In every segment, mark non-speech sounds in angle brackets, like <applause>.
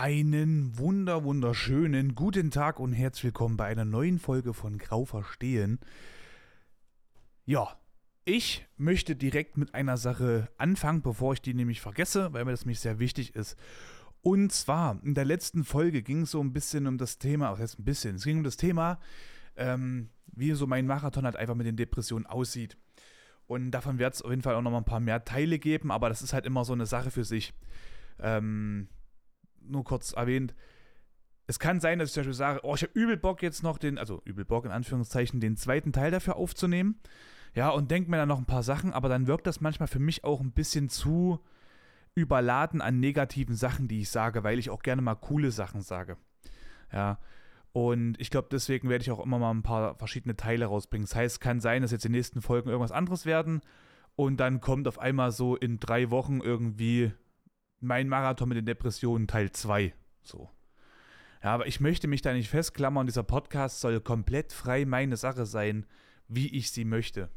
Einen wunder wunderschönen guten Tag und herzlich willkommen bei einer neuen Folge von Grau Verstehen. Ja, ich möchte direkt mit einer Sache anfangen, bevor ich die nämlich vergesse, weil mir das nämlich sehr wichtig ist. Und zwar, in der letzten Folge ging es so ein bisschen um das Thema, auch jetzt ein bisschen, es ging um das Thema, ähm, wie so mein Marathon halt einfach mit den Depressionen aussieht. Und davon wird es auf jeden Fall auch noch mal ein paar mehr Teile geben, aber das ist halt immer so eine Sache für sich. Ähm, nur kurz erwähnt, es kann sein, dass ich zum Beispiel sage, oh, ich habe übel Bock jetzt noch den, also übel Bock in Anführungszeichen, den zweiten Teil dafür aufzunehmen. Ja, und denke mir dann noch ein paar Sachen, aber dann wirkt das manchmal für mich auch ein bisschen zu überladen an negativen Sachen, die ich sage, weil ich auch gerne mal coole Sachen sage. Ja, und ich glaube, deswegen werde ich auch immer mal ein paar verschiedene Teile rausbringen. Das heißt, es kann sein, dass jetzt die nächsten Folgen irgendwas anderes werden und dann kommt auf einmal so in drei Wochen irgendwie mein Marathon mit den Depressionen Teil 2. So. Ja, aber ich möchte mich da nicht festklammern. Dieser Podcast soll komplett frei meine Sache sein, wie ich sie möchte.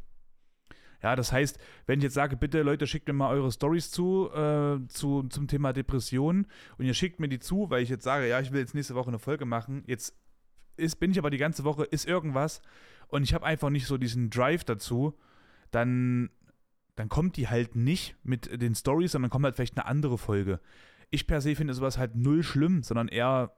Ja, das heißt, wenn ich jetzt sage, bitte Leute, schickt mir mal eure Stories zu, äh, zu zum Thema Depressionen und ihr schickt mir die zu, weil ich jetzt sage, ja, ich will jetzt nächste Woche eine Folge machen. Jetzt ist, bin ich aber die ganze Woche, ist irgendwas und ich habe einfach nicht so diesen Drive dazu, dann dann kommt die halt nicht mit den Stories, sondern kommt halt vielleicht eine andere Folge. Ich per se finde sowas halt null schlimm, sondern eher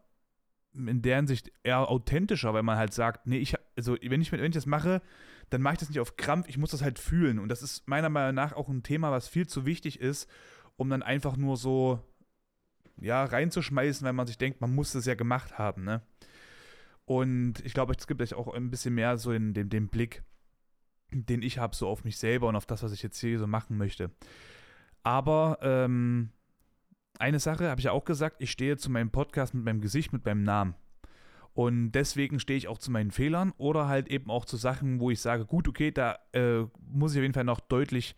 in der Hinsicht eher authentischer, weil man halt sagt, nee, ich, also wenn ich, wenn ich das mache, dann mache ich das nicht auf Krampf, ich muss das halt fühlen. Und das ist meiner Meinung nach auch ein Thema, was viel zu wichtig ist, um dann einfach nur so, ja, reinzuschmeißen, weil man sich denkt, man muss das ja gemacht haben, ne? Und ich glaube, es gibt euch auch ein bisschen mehr so in dem, dem Blick, den ich habe, so auf mich selber und auf das, was ich jetzt hier so machen möchte. Aber ähm, eine Sache habe ich ja auch gesagt, ich stehe zu meinem Podcast mit meinem Gesicht, mit meinem Namen. Und deswegen stehe ich auch zu meinen Fehlern oder halt eben auch zu Sachen, wo ich sage, gut, okay, da äh, muss ich auf jeden Fall noch deutlich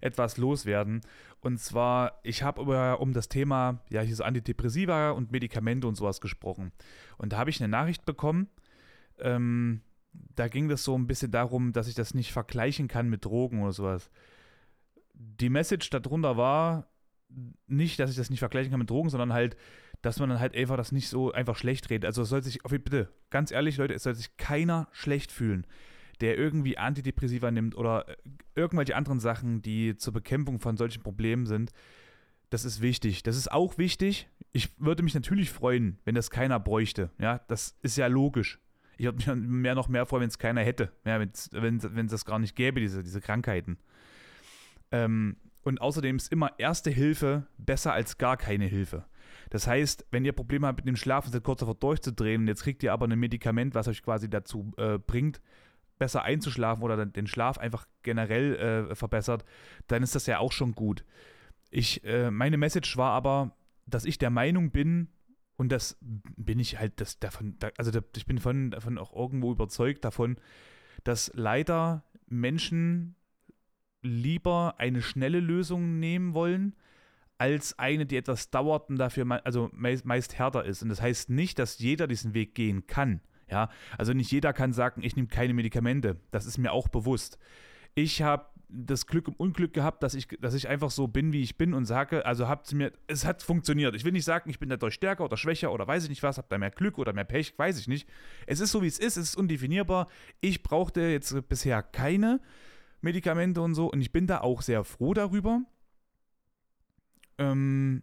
etwas loswerden. Und zwar, ich habe über um das Thema, ja, hier so Antidepressiva und Medikamente und sowas gesprochen. Und da habe ich eine Nachricht bekommen, ähm, da ging das so ein bisschen darum, dass ich das nicht vergleichen kann mit Drogen oder sowas. Die Message darunter war nicht, dass ich das nicht vergleichen kann mit Drogen, sondern halt, dass man dann halt einfach das nicht so einfach schlecht redet. Also es soll sich, bitte, ganz ehrlich, Leute, es soll sich keiner schlecht fühlen, der irgendwie Antidepressiva nimmt oder irgendwelche anderen Sachen, die zur Bekämpfung von solchen Problemen sind. Das ist wichtig. Das ist auch wichtig. Ich würde mich natürlich freuen, wenn das keiner bräuchte. Ja, das ist ja logisch. Ich würde mich mehr noch mehr freuen, wenn es keiner hätte. Ja, wenn es das gar nicht gäbe, diese, diese Krankheiten. Ähm, und außerdem ist immer erste Hilfe besser als gar keine Hilfe. Das heißt, wenn ihr Probleme habt mit dem Schlafen, seid kurz davor durchzudrehen und jetzt kriegt ihr aber ein Medikament, was euch quasi dazu äh, bringt, besser einzuschlafen oder den Schlaf einfach generell äh, verbessert, dann ist das ja auch schon gut. Ich, äh, meine Message war aber, dass ich der Meinung bin, und das bin ich halt das davon, also ich bin von, davon auch irgendwo überzeugt davon, dass leider Menschen lieber eine schnelle Lösung nehmen wollen, als eine, die etwas dauert und dafür also meist, meist härter ist. Und das heißt nicht, dass jeder diesen Weg gehen kann. Ja, also nicht jeder kann sagen, ich nehme keine Medikamente. Das ist mir auch bewusst. Ich habe das Glück und Unglück gehabt, dass ich, dass ich einfach so bin, wie ich bin und sage, also habt mir, es hat funktioniert. Ich will nicht sagen, ich bin dadurch stärker oder schwächer oder weiß ich nicht was, habt da mehr Glück oder mehr Pech, weiß ich nicht. Es ist so, wie es ist, es ist undefinierbar. Ich brauchte jetzt bisher keine Medikamente und so und ich bin da auch sehr froh darüber. Ähm,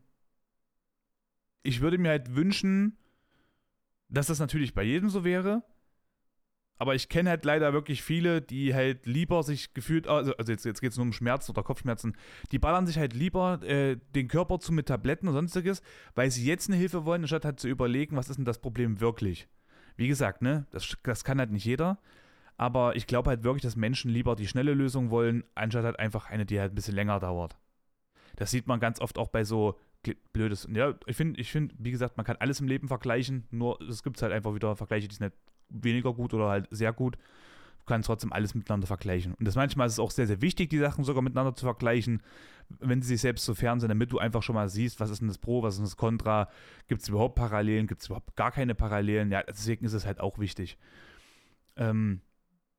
ich würde mir halt wünschen, dass das natürlich bei jedem so wäre, aber ich kenne halt leider wirklich viele, die halt lieber sich gefühlt, also, also jetzt, jetzt geht es nur um Schmerzen oder Kopfschmerzen, die ballern sich halt lieber äh, den Körper zu mit Tabletten und sonstiges, weil sie jetzt eine Hilfe wollen, anstatt halt zu überlegen, was ist denn das Problem wirklich. Wie gesagt, ne, das, das kann halt nicht jeder. Aber ich glaube halt wirklich, dass Menschen lieber die schnelle Lösung wollen, anstatt halt einfach eine, die halt ein bisschen länger dauert. Das sieht man ganz oft auch bei so blödes. Ja, ich finde, ich finde, wie gesagt, man kann alles im Leben vergleichen, nur es gibt halt einfach wieder Vergleiche, die sind nicht weniger gut oder halt sehr gut. Du kannst trotzdem alles miteinander vergleichen. Und das manchmal ist es auch sehr, sehr wichtig, die Sachen sogar miteinander zu vergleichen, wenn sie sich selbst so fern sind, damit du einfach schon mal siehst, was ist denn das Pro, was ist denn das Contra, gibt es überhaupt Parallelen, gibt es überhaupt gar keine Parallelen. Ja, deswegen ist es halt auch wichtig. Ähm,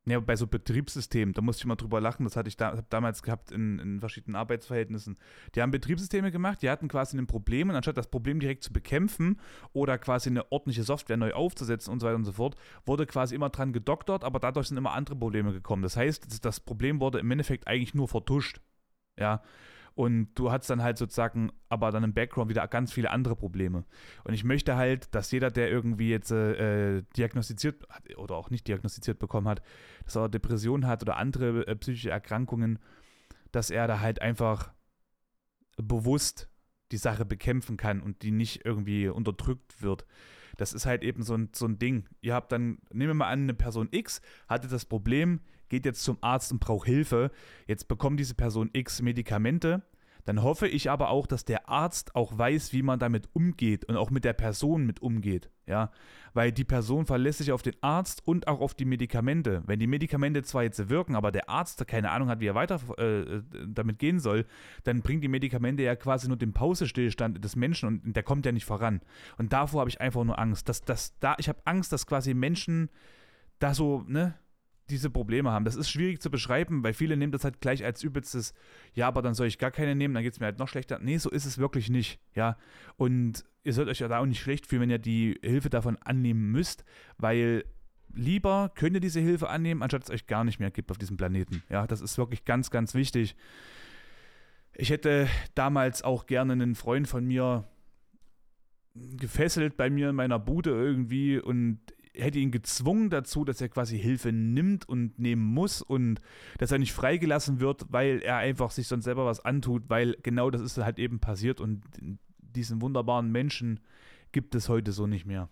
Ja, bei so Betriebssystemen, da musste ich mal drüber lachen, das hatte ich da, damals gehabt in, in verschiedenen Arbeitsverhältnissen. Die haben Betriebssysteme gemacht, die hatten quasi ein Problem und anstatt das Problem direkt zu bekämpfen oder quasi eine ordentliche Software neu aufzusetzen und so weiter und so fort, wurde quasi immer dran gedoktert, aber dadurch sind immer andere Probleme gekommen. Das heißt, das Problem wurde im Endeffekt eigentlich nur vertuscht. Ja, und du hast dann halt sozusagen aber dann im Background wieder ganz viele andere Probleme. Und ich möchte halt, dass jeder, der irgendwie jetzt äh, diagnostiziert oder auch nicht diagnostiziert bekommen hat, dass er Depressionen hat oder andere äh, psychische Erkrankungen, dass er da halt einfach bewusst die Sache bekämpfen kann und die nicht irgendwie unterdrückt wird. Das ist halt eben so ein, so ein Ding. Ihr habt dann, nehmen wir mal an, eine Person X hatte das Problem, geht jetzt zum Arzt und braucht Hilfe. Jetzt bekommt diese Person X Medikamente. Dann hoffe ich aber auch, dass der Arzt auch weiß, wie man damit umgeht und auch mit der Person mit umgeht. Ja, weil die Person verlässt sich auf den Arzt und auch auf die Medikamente. Wenn die Medikamente zwar jetzt wirken, aber der Arzt keine Ahnung hat, wie er weiter äh, damit gehen soll, dann bringen die Medikamente ja quasi nur den Pausestillstand des Menschen und der kommt ja nicht voran. Und davor habe ich einfach nur Angst. Dass, dass da, ich habe Angst, dass quasi Menschen da so, ne, diese Probleme haben. Das ist schwierig zu beschreiben, weil viele nehmen das halt gleich als übelstes, ja, aber dann soll ich gar keine nehmen, dann geht es mir halt noch schlechter. Nee, so ist es wirklich nicht, ja. Und ihr sollt euch ja da auch nicht schlecht fühlen, wenn ihr die Hilfe davon annehmen müsst, weil lieber könnt ihr diese Hilfe annehmen, anstatt es euch gar nicht mehr gibt auf diesem Planeten. Ja, das ist wirklich ganz, ganz wichtig. Ich hätte damals auch gerne einen Freund von mir gefesselt bei mir in meiner Bude irgendwie und hätte ihn gezwungen dazu, dass er quasi Hilfe nimmt und nehmen muss und dass er nicht freigelassen wird, weil er einfach sich sonst selber was antut, weil genau das ist halt eben passiert und diesen wunderbaren Menschen gibt es heute so nicht mehr.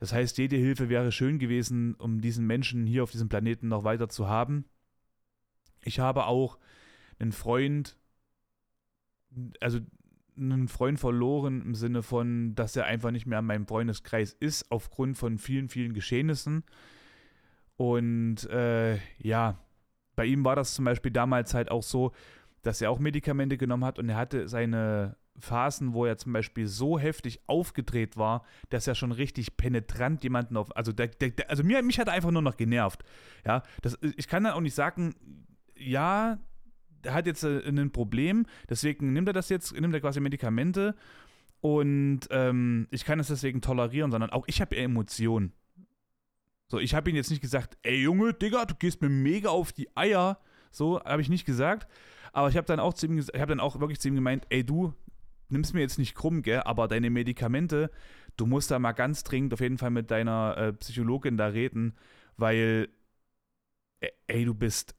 Das heißt, jede Hilfe wäre schön gewesen, um diesen Menschen hier auf diesem Planeten noch weiter zu haben. Ich habe auch einen Freund, also einen Freund verloren im Sinne von, dass er einfach nicht mehr in meinem Freundeskreis ist, aufgrund von vielen, vielen Geschehnissen. Und äh, ja, bei ihm war das zum Beispiel damals halt auch so, dass er auch Medikamente genommen hat und er hatte seine Phasen, wo er zum Beispiel so heftig aufgedreht war, dass er schon richtig penetrant jemanden auf, also der, der, also mir, mich hat er einfach nur noch genervt. Ja, das, ich kann dann auch nicht sagen, ja, hat jetzt äh, ein Problem, deswegen nimmt er das jetzt, nimmt er quasi Medikamente und ähm, ich kann es deswegen tolerieren, sondern auch ich habe Emotionen. So, ich habe ihm jetzt nicht gesagt, ey Junge, Digga, du gehst mir mega auf die Eier. So habe ich nicht gesagt. Aber ich habe dann auch zu ihm, ich habe dann auch wirklich zu ihm gemeint, ey du, nimmst mir jetzt nicht krumm, gell, aber deine Medikamente, du musst da mal ganz dringend auf jeden Fall mit deiner äh, Psychologin da reden, weil, ey, du bist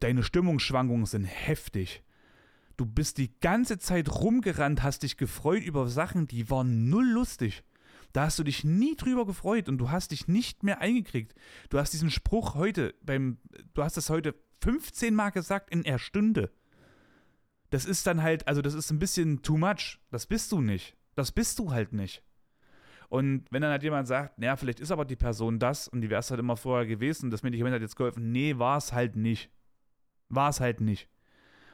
deine Stimmungsschwankungen sind heftig. Du bist die ganze Zeit rumgerannt, hast dich gefreut über Sachen, die waren null lustig. Da hast du dich nie drüber gefreut und du hast dich nicht mehr eingekriegt. Du hast diesen Spruch heute beim, du hast das heute 15 Mal gesagt in einer Stunde. Das ist dann halt, also das ist ein bisschen too much. Das bist du nicht. Das bist du halt nicht. Und wenn dann halt jemand sagt, naja, vielleicht ist aber die Person das und die wäre es halt immer vorher gewesen, das Medikament hat jetzt geholfen. Nee, war es halt nicht. War es halt nicht.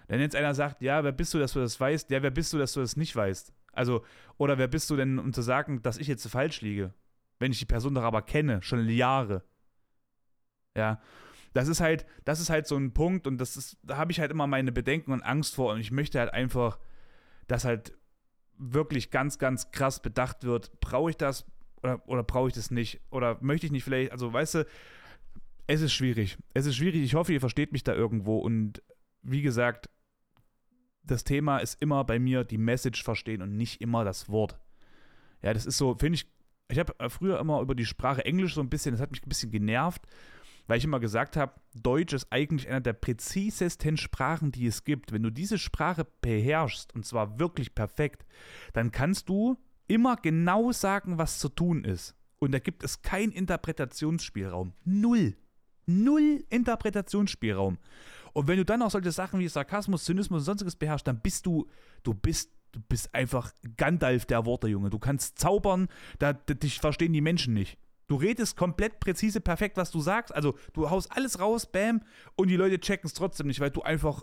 Wenn jetzt einer sagt, ja, wer bist du, dass du das weißt? Ja, wer bist du, dass du das nicht weißt? Also, oder wer bist du denn, um zu sagen, dass ich jetzt falsch liege? Wenn ich die Person doch aber kenne, schon Jahre. Ja. Das ist halt, das ist halt so ein Punkt und das ist, da habe ich halt immer meine Bedenken und Angst vor und ich möchte halt einfach, dass halt wirklich ganz, ganz krass bedacht wird, brauche ich das oder, oder brauche ich das nicht? Oder möchte ich nicht vielleicht, also weißt du, es ist schwierig. Es ist schwierig. Ich hoffe, ihr versteht mich da irgendwo. Und wie gesagt, das Thema ist immer bei mir die Message verstehen und nicht immer das Wort. Ja, das ist so, finde ich, ich habe früher immer über die Sprache Englisch so ein bisschen, das hat mich ein bisschen genervt, weil ich immer gesagt habe, Deutsch ist eigentlich einer der präzisesten Sprachen, die es gibt. Wenn du diese Sprache beherrschst, und zwar wirklich perfekt, dann kannst du immer genau sagen, was zu tun ist. Und da gibt es keinen Interpretationsspielraum. Null null Interpretationsspielraum. Und wenn du dann auch solche Sachen wie Sarkasmus, Zynismus und sonstiges beherrschst, dann bist du, du bist, du bist einfach Gandalf der Worte, Junge. Du kannst zaubern, da, da dich verstehen die Menschen nicht. Du redest komplett präzise, perfekt, was du sagst. Also du haust alles raus, bam, und die Leute checken es trotzdem nicht, weil du einfach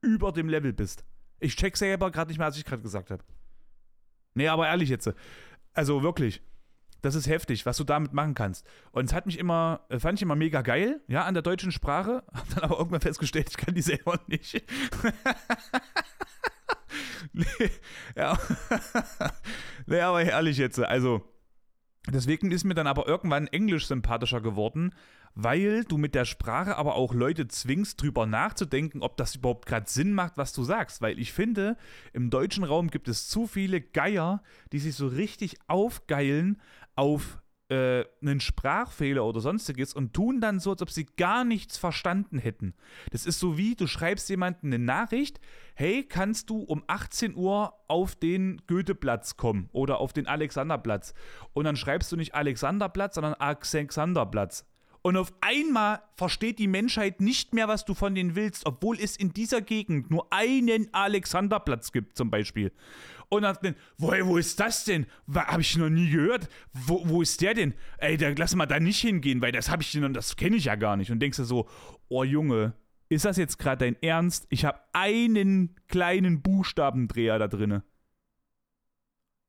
über dem Level bist. Ich check selber gerade nicht mehr, als ich gerade gesagt habe. Nee, aber ehrlich jetzt. Also wirklich Das ist heftig, was du damit machen kannst. Und es hat mich immer, äh, fand ich immer mega geil, ja, an der deutschen Sprache. <laughs> Hab dann aber irgendwann festgestellt, ich kann die selber <laughs> nicht. nee, ja. <laughs> nee, aber ehrlich jetzt, also. Deswegen ist mir dann aber irgendwann Englisch sympathischer geworden, weil du mit der Sprache aber auch Leute zwingst, drüber nachzudenken, ob das überhaupt gerade Sinn macht, was du sagst. Weil ich finde, im deutschen Raum gibt es zu viele Geier, die sich so richtig aufgeilen auf äh, einen Sprachfehler oder sonstiges und tun dann so, als ob sie gar nichts verstanden hätten. Das ist so wie, du schreibst jemandem eine Nachricht, hey, kannst du um 18 Uhr auf den Goetheplatz kommen oder auf den Alexanderplatz? Und dann schreibst du nicht Alexanderplatz, sondern Alexanderplatz. Und auf einmal versteht die Menschheit nicht mehr, was du von denen willst, obwohl es in dieser Gegend nur einen Alexanderplatz gibt, zum Beispiel. Und dann, wo, wo ist das denn? Habe ich noch nie gehört. Wo, wo ist der denn? Ey, da, lass mal da nicht hingehen, weil das habe ich denn, das kenne ich ja gar nicht. Und denkst du so, oh Junge, ist das jetzt gerade dein Ernst? Ich habe einen kleinen Buchstabendreher da drinne.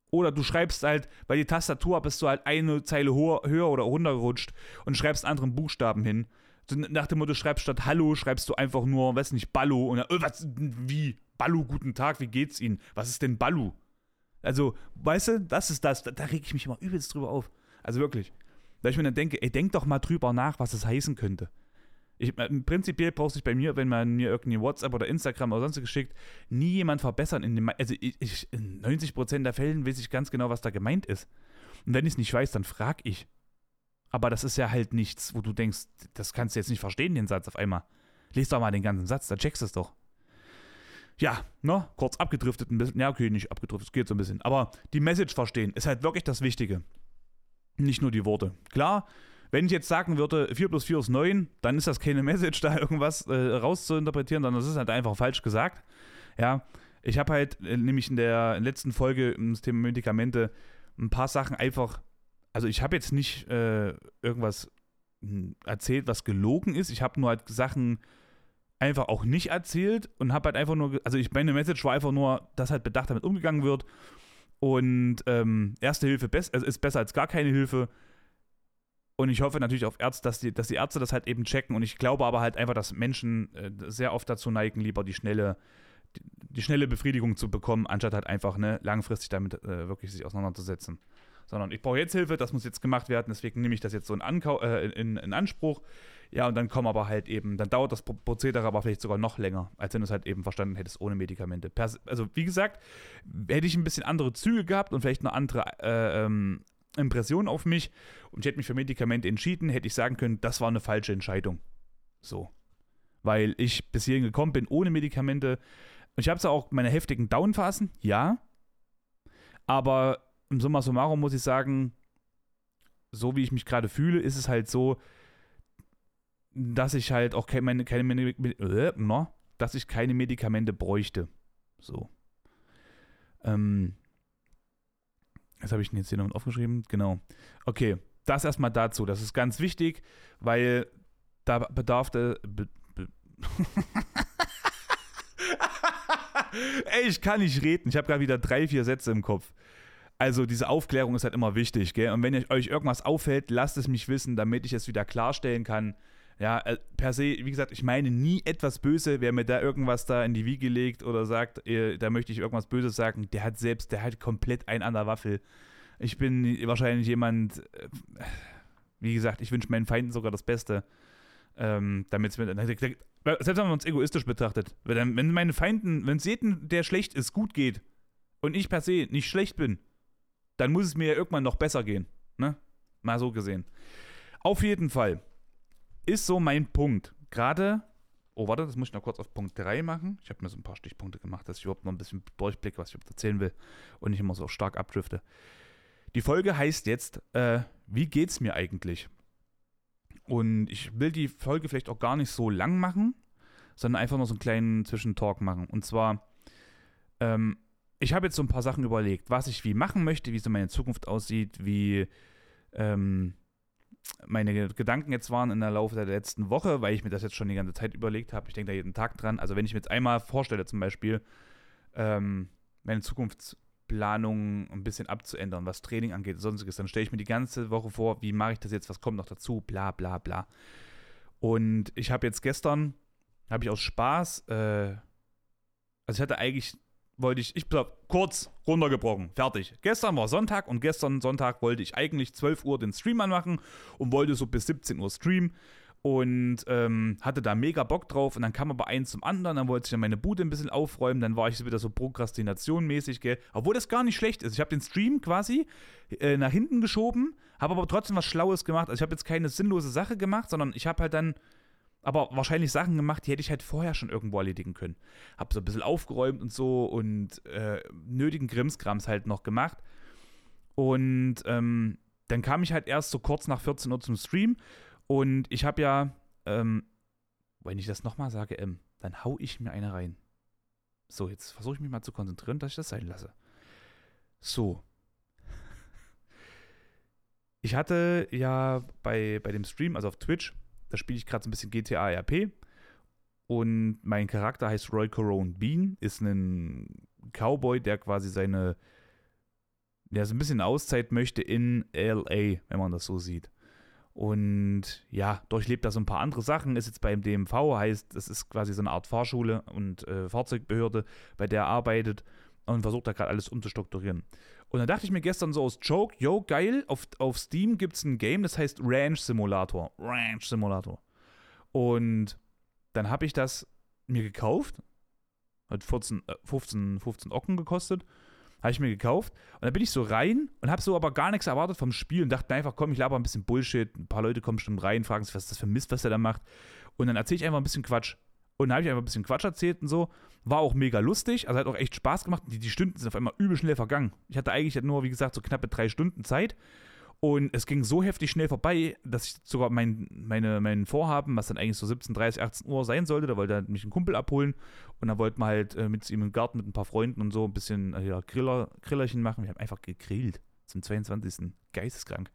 Oder du schreibst halt, weil die Tastatur bist du halt eine Zeile höher, höher oder runtergerutscht und schreibst anderen Buchstaben hin. nach dem Motto, schreibst statt Hallo, schreibst du einfach nur, weiß nicht, Ballo. Und dann, äh, was, wie? Ballu, guten Tag, wie geht's Ihnen? Was ist denn Ballu? Also, weißt du, das ist das, da, da reg ich mich immer übelst drüber auf. Also wirklich. Da ich mir dann denke, ey, denk doch mal drüber nach, was es heißen könnte. Ich, prinzipiell braucht sich bei mir, wenn man mir irgendwie WhatsApp oder Instagram oder sonst geschickt, nie jemand verbessern. In dem, also ich, ich, in 90% der Fällen weiß ich ganz genau, was da gemeint ist. Und wenn ich es nicht weiß, dann frag ich. Aber das ist ja halt nichts, wo du denkst, das kannst du jetzt nicht verstehen, den Satz auf einmal. Lies doch mal den ganzen Satz, da checkst du es doch ja, ne, kurz abgedriftet ein bisschen. Ja, okay, nicht abgedriftet, es geht so ein bisschen. Aber die Message verstehen ist halt wirklich das Wichtige. Nicht nur die Worte. Klar, wenn ich jetzt sagen würde, 4 plus 4 ist 9, dann ist das keine Message, <laughs> da irgendwas äh, rauszuinterpretieren, sondern das ist halt einfach falsch gesagt. Ja, ich habe halt äh, nämlich in der letzten Folge im Thema Medikamente ein paar Sachen einfach, also ich habe jetzt nicht äh, irgendwas hm, erzählt, was gelogen ist. Ich habe nur halt Sachen einfach auch nicht erzählt und habe halt einfach nur, also ich meine Message war einfach nur, dass halt bedacht damit umgegangen wird und ähm, erste Hilfe best, also ist besser als gar keine Hilfe und ich hoffe natürlich auf Ärzte, dass die, dass die Ärzte das halt eben checken und ich glaube aber halt einfach, dass Menschen äh, sehr oft dazu neigen, lieber die schnelle die, die, schnelle Befriedigung zu bekommen, anstatt halt einfach ne, langfristig damit äh, wirklich sich auseinanderzusetzen sondern ich brauche jetzt Hilfe, das muss jetzt gemacht werden, deswegen nehme ich das jetzt so in, Ankau äh, in, in Anspruch. Ja, und dann kommen aber halt eben, dann dauert das Prozedere aber vielleicht sogar noch länger, als wenn du es halt eben verstanden hättest ohne Medikamente. Also, wie gesagt, hätte ich ein bisschen andere Züge gehabt und vielleicht eine andere äh, ähm, Impression auf mich und ich hätte mich für Medikamente entschieden, hätte ich sagen können, das war eine falsche Entscheidung. So. Weil ich bis hierhin gekommen bin ohne Medikamente. Ich habe zwar auch meine heftigen Downphasen, ja. Aber im Summa summarum muss ich sagen, so wie ich mich gerade fühle, ist es halt so, dass ich halt auch keine, keine, äh, dass ich keine Medikamente bräuchte. So. Ähm, was habe ich denn jetzt hier noch aufgeschrieben? Genau. Okay, das erstmal dazu. Das ist ganz wichtig, weil da bedarf der. Be, be <laughs> Ey, ich kann nicht reden. Ich habe gerade wieder drei, vier Sätze im Kopf. Also diese Aufklärung ist halt immer wichtig, gell? Und wenn euch irgendwas auffällt, lasst es mich wissen, damit ich es wieder klarstellen kann. Ja, äh, per se, wie gesagt, ich meine nie etwas böse. Wer mir da irgendwas da in die Wiege legt oder sagt, äh, da möchte ich irgendwas Böses sagen, der hat selbst, der hat komplett ein an der Waffel. Ich bin wahrscheinlich jemand, äh, wie gesagt, ich wünsche meinen Feinden sogar das Beste. Ähm, damit selbst wenn man uns egoistisch betrachtet, wenn, meine Feinden, wenn es jedem, der schlecht ist, gut geht und ich per se nicht schlecht bin, dann muss es mir ja irgendwann noch besser gehen. Ne? Mal so gesehen. Auf jeden Fall ist so mein Punkt. Gerade, oh warte, das muss ich noch kurz auf Punkt 3 machen. Ich habe mir so ein paar Stichpunkte gemacht, dass ich überhaupt noch ein bisschen durchblicke, was ich erzählen will und nicht immer so stark abdrifte. Die Folge heißt jetzt, äh, wie geht's mir eigentlich? Und ich will die Folge vielleicht auch gar nicht so lang machen, sondern einfach nur so einen kleinen Zwischentalk machen. Und zwar, ähm, ich habe jetzt so ein paar Sachen überlegt, was ich wie machen möchte, wie so meine Zukunft aussieht, wie ähm, meine Gedanken jetzt waren in der Laufe der letzten Woche, weil ich mir das jetzt schon die ganze Zeit überlegt habe. Ich denke da jeden Tag dran. Also wenn ich mir jetzt einmal vorstelle, zum Beispiel, ähm, meine Zukunft Planung ein bisschen abzuändern, was Training angeht und sonstiges. Dann stelle ich mir die ganze Woche vor, wie mache ich das jetzt, was kommt noch dazu, bla bla bla. Und ich habe jetzt gestern, habe ich aus Spaß, äh, also ich hatte eigentlich, wollte ich, ich glaube, kurz runtergebrochen, fertig. Gestern war Sonntag und gestern Sonntag wollte ich eigentlich 12 Uhr den Stream anmachen und wollte so bis 17 Uhr streamen und ähm, hatte da mega Bock drauf und dann kam aber eins zum anderen, dann wollte ich dann meine Bude ein bisschen aufräumen, dann war ich wieder so Prokrastination-mäßig, gell, obwohl das gar nicht schlecht ist. Ich habe den Stream quasi äh, nach hinten geschoben, habe aber trotzdem was Schlaues gemacht. Also ich habe jetzt keine sinnlose Sache gemacht, sondern ich habe halt dann aber wahrscheinlich Sachen gemacht, die hätte ich halt vorher schon irgendwo erledigen können. Habe so ein bisschen aufgeräumt und so und äh, nötigen Grimmskrams halt noch gemacht. Und ähm, dann kam ich halt erst so kurz nach 14 Uhr zum Stream und ich habe ja, ähm, wenn ich das nochmal sage, ähm, dann hau ich mir eine rein. So, jetzt versuche ich mich mal zu konzentrieren, dass ich das sein lasse. So. Ich hatte ja bei, bei dem Stream, also auf Twitch, da spiele ich gerade so ein bisschen GTA RP. Und mein Charakter heißt Roy Corone Bean, ist ein Cowboy, der quasi seine, der so ein bisschen Auszeit möchte in LA, wenn man das so sieht. Und ja, durchlebt da so ein paar andere Sachen. Ist jetzt beim DMV, heißt, das ist quasi so eine Art Fahrschule und äh, Fahrzeugbehörde, bei der er arbeitet und versucht da gerade alles umzustrukturieren. Und dann dachte ich mir gestern so aus Joke, yo, geil, auf, auf Steam gibt es ein Game, das heißt Ranch Simulator. Ranch Simulator. Und dann habe ich das mir gekauft. Hat 14, 15, 15 Ocken gekostet. Habe ich mir gekauft. Und dann bin ich so rein und habe so aber gar nichts erwartet vom Spiel und dachte einfach, komm, ich laber ein bisschen Bullshit. Ein paar Leute kommen bestimmt rein, fragen sich, was ist das für Mist, was er da macht. Und dann erzähle ich einfach ein bisschen Quatsch. Und dann habe ich einfach ein bisschen Quatsch erzählt und so. War auch mega lustig, also hat auch echt Spaß gemacht. Die, die Stunden sind auf einmal übel schnell vergangen. Ich hatte eigentlich nur, wie gesagt, so knappe drei Stunden Zeit. Und es ging so heftig schnell vorbei, dass ich sogar mein, meine, mein Vorhaben, was dann eigentlich so 17, 30, 18 Uhr sein sollte, da wollte er mich ein Kumpel abholen und dann wollten wir halt äh, mit ihm im Garten mit ein paar Freunden und so ein bisschen äh, ja, Griller, Grillerchen machen. Wir haben einfach gegrillt zum 22. Geisteskrank.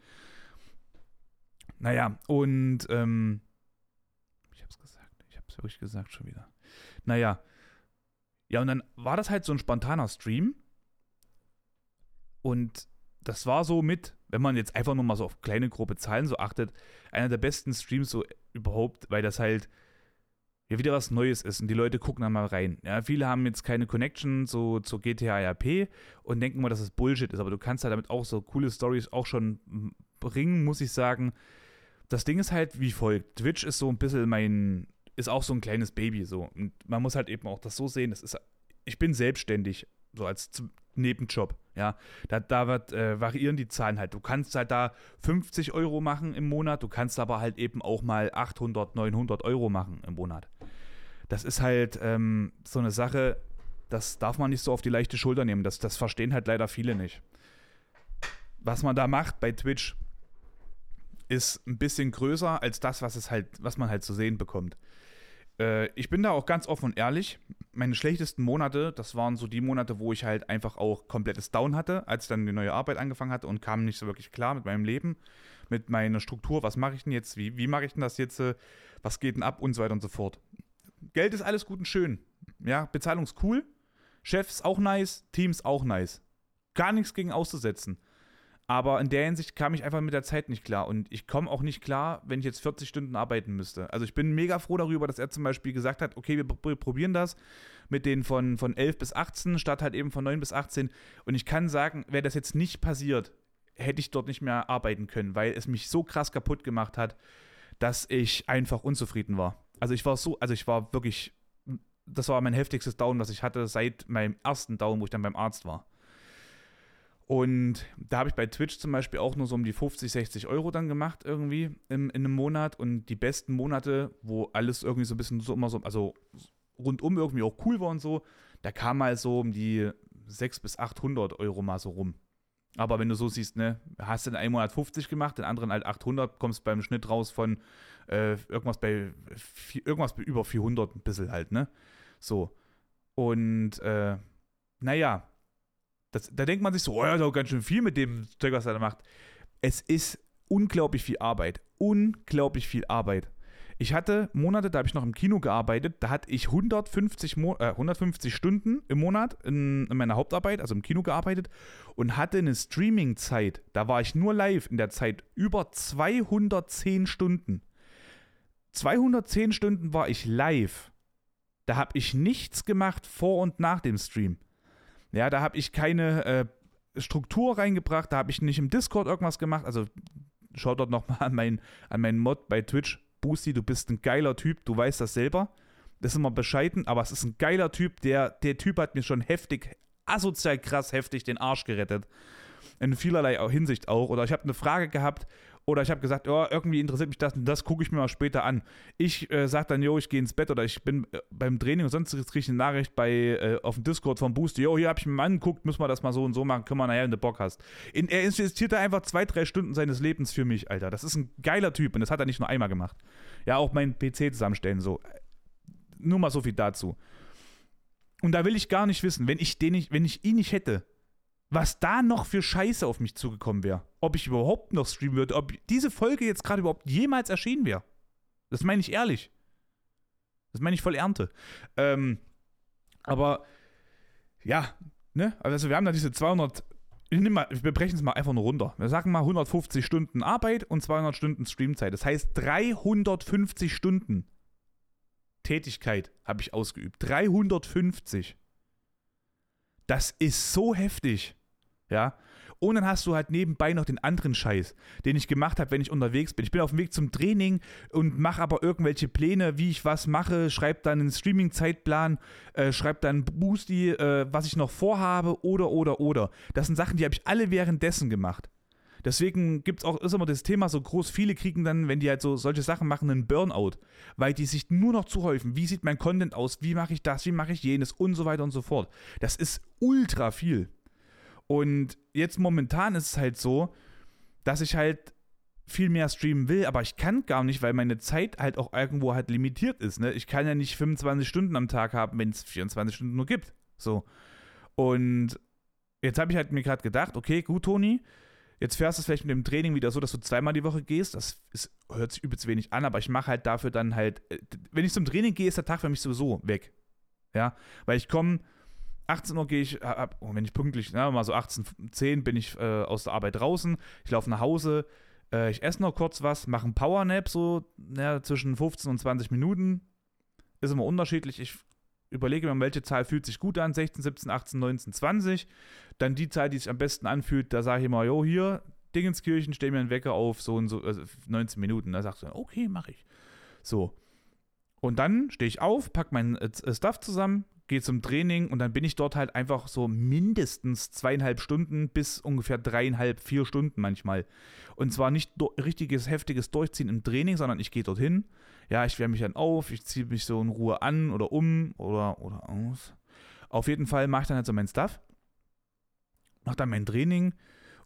Naja, und ähm, gesagt, ich hab's wirklich gesagt schon wieder. Naja, ja, und dann war das halt so ein spontaner Stream und das war so mit, wenn man jetzt einfach nur mal so auf kleine, grobe Zahlen so achtet, einer der besten Streams so überhaupt, weil das halt ja wieder was Neues ist und die Leute gucken dann mal rein. Ja, viele haben jetzt keine Connection so zur GTA RP und denken mal, dass es Bullshit ist, aber du kannst halt damit auch so coole Stories auch schon bringen, muss ich sagen. Das Ding ist halt wie folgt. Twitch ist so ein bisschen mein, ist auch so ein kleines Baby so. Und man muss halt eben auch das so sehen, das ist, ich bin selbstständig, so als Nebenjob. Ja, da, da wird, äh, variieren die Zahlen halt. Du kannst halt da 50 Euro machen im Monat, du kannst aber halt eben auch mal 800, 900 Euro machen im Monat. Das ist halt ähm, so eine Sache, das darf man nicht so auf die leichte Schulter nehmen. Das, das verstehen halt leider viele nicht. Was man da macht bei Twitch, ist ein bisschen größer als das, was es halt, was man halt zu sehen bekommt. Äh, ich bin da auch ganz offen und ehrlich. Meine schlechtesten Monate, das waren so die Monate, wo ich halt einfach auch komplettes Down hatte, als ich dann die neue Arbeit angefangen hatte und kam nicht so wirklich klar mit meinem Leben, mit meiner Struktur. Was mache ich denn jetzt? Wie, wie mache ich denn das jetzt? Was geht denn ab? Und so weiter und so fort. Geld ist alles gut und schön. Ja, Bezahlung ist cool. Chefs auch nice, Teams auch nice. Gar nichts gegen auszusetzen. Aber in der Hinsicht kam ich einfach mit der Zeit nicht klar. Und ich komme auch nicht klar, wenn ich jetzt 40 Stunden arbeiten müsste. Also ich bin mega froh darüber, dass er zum Beispiel gesagt hat, okay, wir probieren das mit den von, von 11 bis 18 statt halt eben von 9 bis 18. Und ich kann sagen, wäre das jetzt nicht passiert, hätte ich dort nicht mehr arbeiten können, weil es mich so krass kaputt gemacht hat, dass ich einfach unzufrieden war. Also ich war so, also ich war wirklich, das war mein heftigstes Down, was ich hatte seit meinem ersten Down, wo ich dann beim Arzt war. Und da habe ich bei Twitch zum Beispiel auch nur so um die 50, 60 Euro dann gemacht irgendwie in, in einem Monat. Und die besten Monate, wo alles irgendwie so ein bisschen so immer so, also rundum irgendwie auch cool war und so, da kam mal so um die 600 bis 800 Euro mal so rum. Aber wenn du so siehst, ne, hast du in einem Monat 50 gemacht, den anderen halt 800, kommst beim Schnitt raus von äh, irgendwas bei irgendwas bei über 400 ein bisschen halt, ne? So. Und äh, naja, das, da denkt man sich so, oh ja, ist auch ganz schön viel mit dem Zeug, was er da macht. Es ist unglaublich viel Arbeit. Unglaublich viel Arbeit. Ich hatte Monate, da habe ich noch im Kino gearbeitet, da hatte ich 150, Mo äh, 150 Stunden im Monat in, in, meiner Hauptarbeit, also im Kino gearbeitet und hatte eine Streaming-Zeit, da war ich nur live in der Zeit, über 210 Stunden. 210 Stunden war ich live. Da habe ich nichts gemacht vor und nach dem Stream. Ja, da habe ich keine äh, Struktur reingebracht, da habe ich nicht im Discord irgendwas gemacht. Also schaut dort nochmal an, mein, an meinen Mod bei Twitch. Boosty, du bist ein geiler Typ, du weißt das selber. Das ist immer bescheiden, aber es ist ein geiler Typ. Der, der Typ hat mir schon heftig, asozial krass heftig den Arsch gerettet. In vielerlei Hinsicht auch. Oder ich habe eine Frage gehabt oder ich habe gesagt, oh, irgendwie interessiert mich das und das gucke ich mir mal später an. Ich äh, sage dann, jo, ich gehe ins Bett oder ich bin äh, beim Training und sonst kriege ich eine Nachricht bei, äh, auf dem Discord vom Boost, jo, hier habe ich mir mal angeguckt, müssen wir das mal so und so machen, können wir nachher, wenn du Bock hast. In, er investiert da einfach zwei, drei Stunden seines Lebens für mich, Alter. Das ist ein geiler Typ und das hat er nicht nur einmal gemacht. Ja, auch mein PC zusammenstellen, so. Nur mal so viel dazu. Und da will ich gar nicht wissen, wenn ich, den nicht, wenn ich ihn nicht hätte, was da noch für Scheiße auf mich zugekommen wäre. Ob ich überhaupt noch streamen würde, ob diese Folge jetzt gerade überhaupt jemals erschienen wäre. Das meine ich ehrlich. Das meine ich voll Ernte. Ähm, aber ja, ne? Also wir haben da diese 200, ich nehme mal, wir brechen es mal einfach nur runter. Wir sagen mal 150 Stunden Arbeit und 200 Stunden Streamzeit. Das heißt 350 Stunden Tätigkeit habe ich ausgeübt. 350. Das ist so heftig. Ja. Und dann hast du halt nebenbei noch den anderen Scheiß, den ich gemacht habe, wenn ich unterwegs bin. Ich bin auf dem Weg zum Training und mache aber irgendwelche Pläne, wie ich was mache, schreibe dann einen Streaming-Zeitplan, äh, schreibe dann Boosty, äh, was ich noch vorhabe oder, oder, oder. Das sind Sachen, die habe ich alle währenddessen gemacht. Deswegen gibt es auch, ist immer das Thema so groß, viele kriegen dann, wenn die halt so solche Sachen machen, einen Burnout, weil die sich nur noch zuhäufen. Wie sieht mein Content aus? Wie mache ich das? Wie mache ich jenes? Und so weiter und so fort. Das ist ultra viel. Und jetzt momentan ist es halt so, dass ich halt viel mehr streamen will, aber ich kann gar nicht, weil meine Zeit halt auch irgendwo halt limitiert ist. Ne? Ich kann ja nicht 25 Stunden am Tag haben, wenn es 24 Stunden nur gibt. So. Und jetzt habe ich halt mir gerade gedacht, okay, gut, Toni, Jetzt fährst du es vielleicht mit dem Training wieder so, dass du zweimal die Woche gehst. Das ist, hört sich übelst wenig an, aber ich mache halt dafür dann halt, äh, wenn ich zum Training gehe, ist der Tag für mich sowieso weg. Ja, weil ich komme, 18 Uhr gehe ich, ab, oh, wenn ich pünktlich, na, mal so 18, bin ich äh, aus der Arbeit draußen, ich laufe nach Hause, äh, ich esse noch kurz was, mache einen Powernap so ja, zwischen 15 und 20 Minuten. Ist immer unterschiedlich. Ich überlege mir, welche Zahl fühlt sich gut an, 16, 17, 18, 19, 20. Dann die Zahl, die sich am besten anfühlt, da sage ich immer, jo, hier, Dingenskirchen, stell mir einen Wecker auf, so und so, also 19 Minuten. Da sagst du, okay, mache ich. So. Und dann stehe ich auf, packe mein äh, Stuff zusammen, gehe zum Training und dann bin ich dort halt einfach so mindestens zweieinhalb Stunden bis ungefähr dreieinhalb, vier Stunden manchmal. Und zwar nicht richtiges, heftiges Durchziehen im Training, sondern ich gehe dorthin, ja, ich wärme mich dann auf, ich ziehe mich so in Ruhe an oder um oder, oder aus. Auf jeden Fall mache ich dann halt so mein Stuff, mache dann mein Training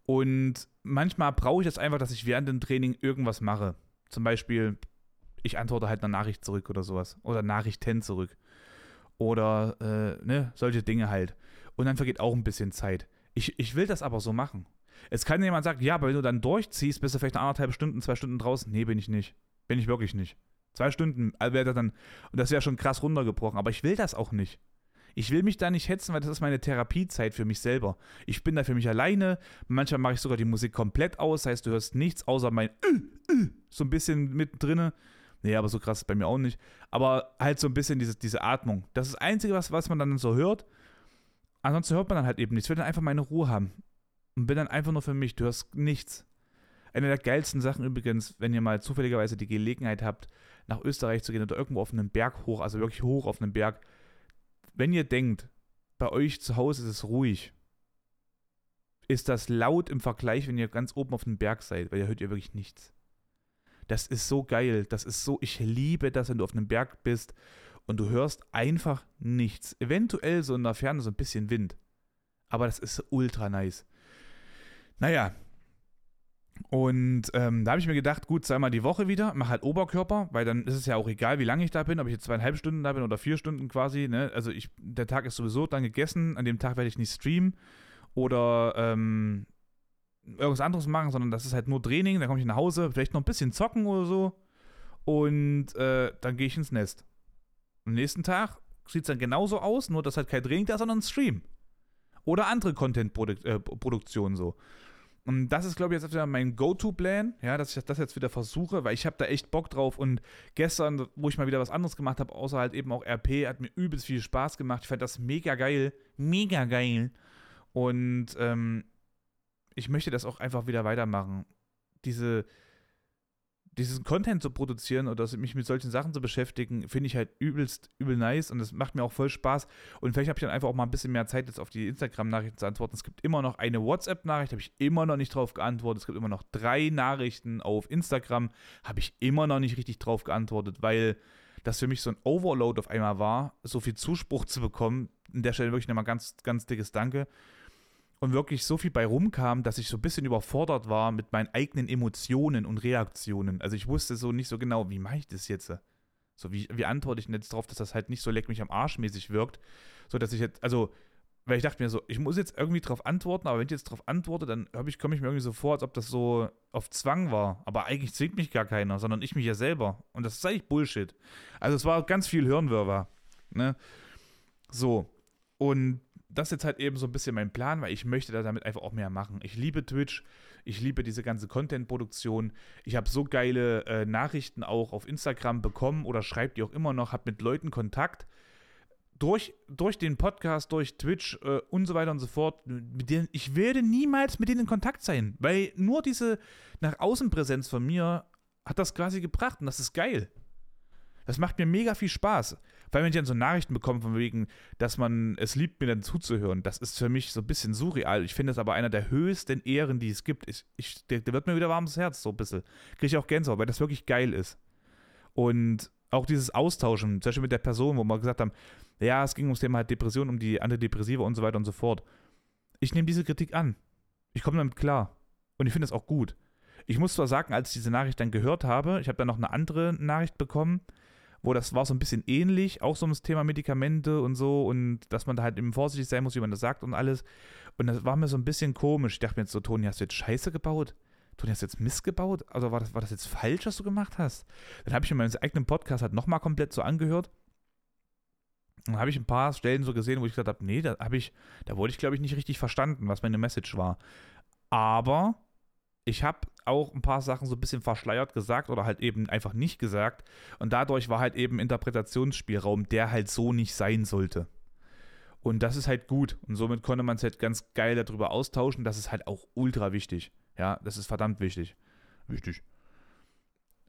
und manchmal brauche ich das einfach, dass ich während dem Training irgendwas mache. Zum Beispiel, ich antworte halt eine Nachricht zurück oder sowas. Oder Nachrichten zurück. Oder äh, ne, solche Dinge halt. Und dann vergeht auch ein bisschen Zeit. Ich, ich will das aber so machen. Es kann jemand sagen, ja, aber wenn du dann durchziehst, bist du vielleicht anderthalb Stunden, zwei Stunden draußen. Nee, bin ich nicht. Bin ich wirklich nicht. Zwei Stunden äh, wäre dann, und das wäre schon krass runtergebrochen, aber ich will das auch nicht. Ich will mich da nicht hetzen, weil das ist meine Therapiezeit für mich selber. Ich bin da für mich alleine. Manchmal mache ich sogar die Musik komplett aus. Das heißt, du hörst nichts außer mein äh, äh, so ein bisschen mittendrin. Nee, aber so krass ist bei mir auch nicht. Aber halt so ein bisschen diese, diese Atmung. Das ist das Einzige, was, was man dann so hört. Ansonsten hört man dann halt eben nichts. Ich will dann einfach meine Ruhe haben. Und bin dann einfach nur für mich. Du hörst nichts. Eine der geilsten Sachen übrigens, wenn ihr mal zufälligerweise die Gelegenheit habt, nach Österreich zu gehen oder irgendwo auf einem Berg hoch, also wirklich hoch auf einem Berg. Wenn ihr denkt, bei euch zu Hause ist es ruhig, ist das laut im Vergleich, wenn ihr ganz oben auf einem Berg seid, weil ihr hört ihr wirklich nichts. Das ist so geil, das ist so, ich liebe das, wenn du auf einem Berg bist und du hörst einfach nichts. Eventuell so in der Ferne so ein bisschen Wind. Aber das ist ultra nice. Naja, und ähm, da habe ich mir gedacht, gut, zweimal die Woche wieder, mach halt Oberkörper, weil dann ist es ja auch egal, wie lange ich da bin, ob ich jetzt zweieinhalb Stunden da bin oder vier Stunden quasi. Ne? Also ich, der Tag ist sowieso dann gegessen, an dem Tag werde ich nicht streamen oder ähm, irgendwas anderes machen, sondern das ist halt nur Training, dann komme ich nach Hause, vielleicht noch ein bisschen zocken oder so. Und äh, dann gehe ich ins Nest. Am nächsten Tag sieht es dann genauso aus, nur dass halt kein Training da, ist, sondern ein Stream. Oder andere Content-Produktionen äh, so. Und das ist, glaube ich, jetzt wieder mein Go-To-Plan, ja, dass ich das jetzt wieder versuche, weil ich habe da echt Bock drauf. Und gestern, wo ich mal wieder was anderes gemacht habe, außer halt eben auch RP, hat mir übelst viel Spaß gemacht. Ich fand das mega geil. Mega geil. Und ähm, ich möchte das auch einfach wieder weitermachen. Diese, diesen Content zu produzieren oder mich mit solchen Sachen zu beschäftigen, finde ich halt übelst, übel nice und es macht mir auch voll Spaß. Und vielleicht habe ich dann einfach auch mal ein bisschen mehr Zeit, jetzt auf die Instagram-Nachrichten zu antworten. Es gibt immer noch eine WhatsApp-Nachricht, habe ich immer noch nicht drauf geantwortet. Es gibt immer noch drei Nachrichten auf Instagram, habe ich immer noch nicht richtig drauf geantwortet, weil das für mich so ein Overload auf einmal war, so viel Zuspruch zu bekommen. An der Stelle wirklich nochmal ganz, ganz dickes Danke und wirklich so viel bei rumkam, dass ich so ein bisschen überfordert war mit meinen eigenen Emotionen und Reaktionen. Also ich wusste so nicht so genau, wie mache ich das jetzt? So, wie, wie antworte ich denn jetzt darauf, dass das halt nicht so leck mich am Arsch mäßig wirkt, so dass ich jetzt, also, weil ich dachte mir so, ich muss jetzt irgendwie darauf antworten, aber wenn ich jetzt darauf antworte, dann ich, komme ich mir irgendwie so vor, als ob das so auf Zwang war. Aber eigentlich zwingt mich gar keiner, sondern ich mich ja selber. Und das ist eigentlich Bullshit. Also es war ganz viel Hirnwirrwarr. Ne? So. Und das ist jetzt halt eben so ein bisschen mein Plan, weil ich möchte da damit einfach auch mehr machen. Ich liebe Twitch, ich liebe diese ganze Content-Produktion. Ich habe so geile äh, Nachrichten auch auf Instagram bekommen oder schreibt die auch immer noch, habe mit Leuten Kontakt. Durch, durch den Podcast, durch Twitch äh, und so weiter und so fort, denen, ich werde niemals mit denen in Kontakt sein, weil nur diese nach außen Präsenz von mir hat das quasi gebracht und das ist geil. Das macht mir mega viel Spaß. Weil wenn ich dann so Nachrichten bekomme, von wegen, dass man es liebt, mir dann zuzuhören, das ist für mich so ein bisschen surreal. Ich finde es aber einer der höchsten Ehren, die es gibt. Ich, ich, der, der wird mir wieder warmes Herz, so ein bisschen. Kriege ich auch Gänsehaut, weil das wirklich geil ist. Und auch dieses Austauschen, zum Beispiel mit der Person, wo wir gesagt haben, ja, es ging ums Thema halt Depression, um die Antidepressive und so weiter und so fort. Ich nehme diese Kritik an. Ich komme damit klar. Und ich finde es auch gut. Ich muss zwar sagen, als ich diese Nachricht dann gehört habe, ich habe dann noch eine andere Nachricht bekommen, wo das war so ein bisschen ähnlich, auch so ums Thema Medikamente und so und dass man da halt eben vorsichtig sein muss, wie man das sagt und alles. Und das war mir so ein bisschen komisch. Ich dachte mir jetzt so, Toni, hast du jetzt Scheiße gebaut? Toni, hast du jetzt Mist gebaut? Also war das, war das jetzt falsch, was du gemacht hast? Dann habe ich mir meinen eigenen Podcast halt nochmal komplett so angehört. Und dann habe ich ein paar Stellen so gesehen, wo ich gesagt habe, nee, da habe ich, da wurde ich, glaube ich, nicht richtig verstanden, was meine Message war. Aber ich habe auch ein paar Sachen so ein bisschen verschleiert gesagt oder halt eben einfach nicht gesagt. Und dadurch war halt eben Interpretationsspielraum, der halt so nicht sein sollte. Und das ist halt gut. Und somit konnte man es halt ganz geil darüber austauschen. Das ist halt auch ultra wichtig. Ja, das ist verdammt wichtig. Wichtig.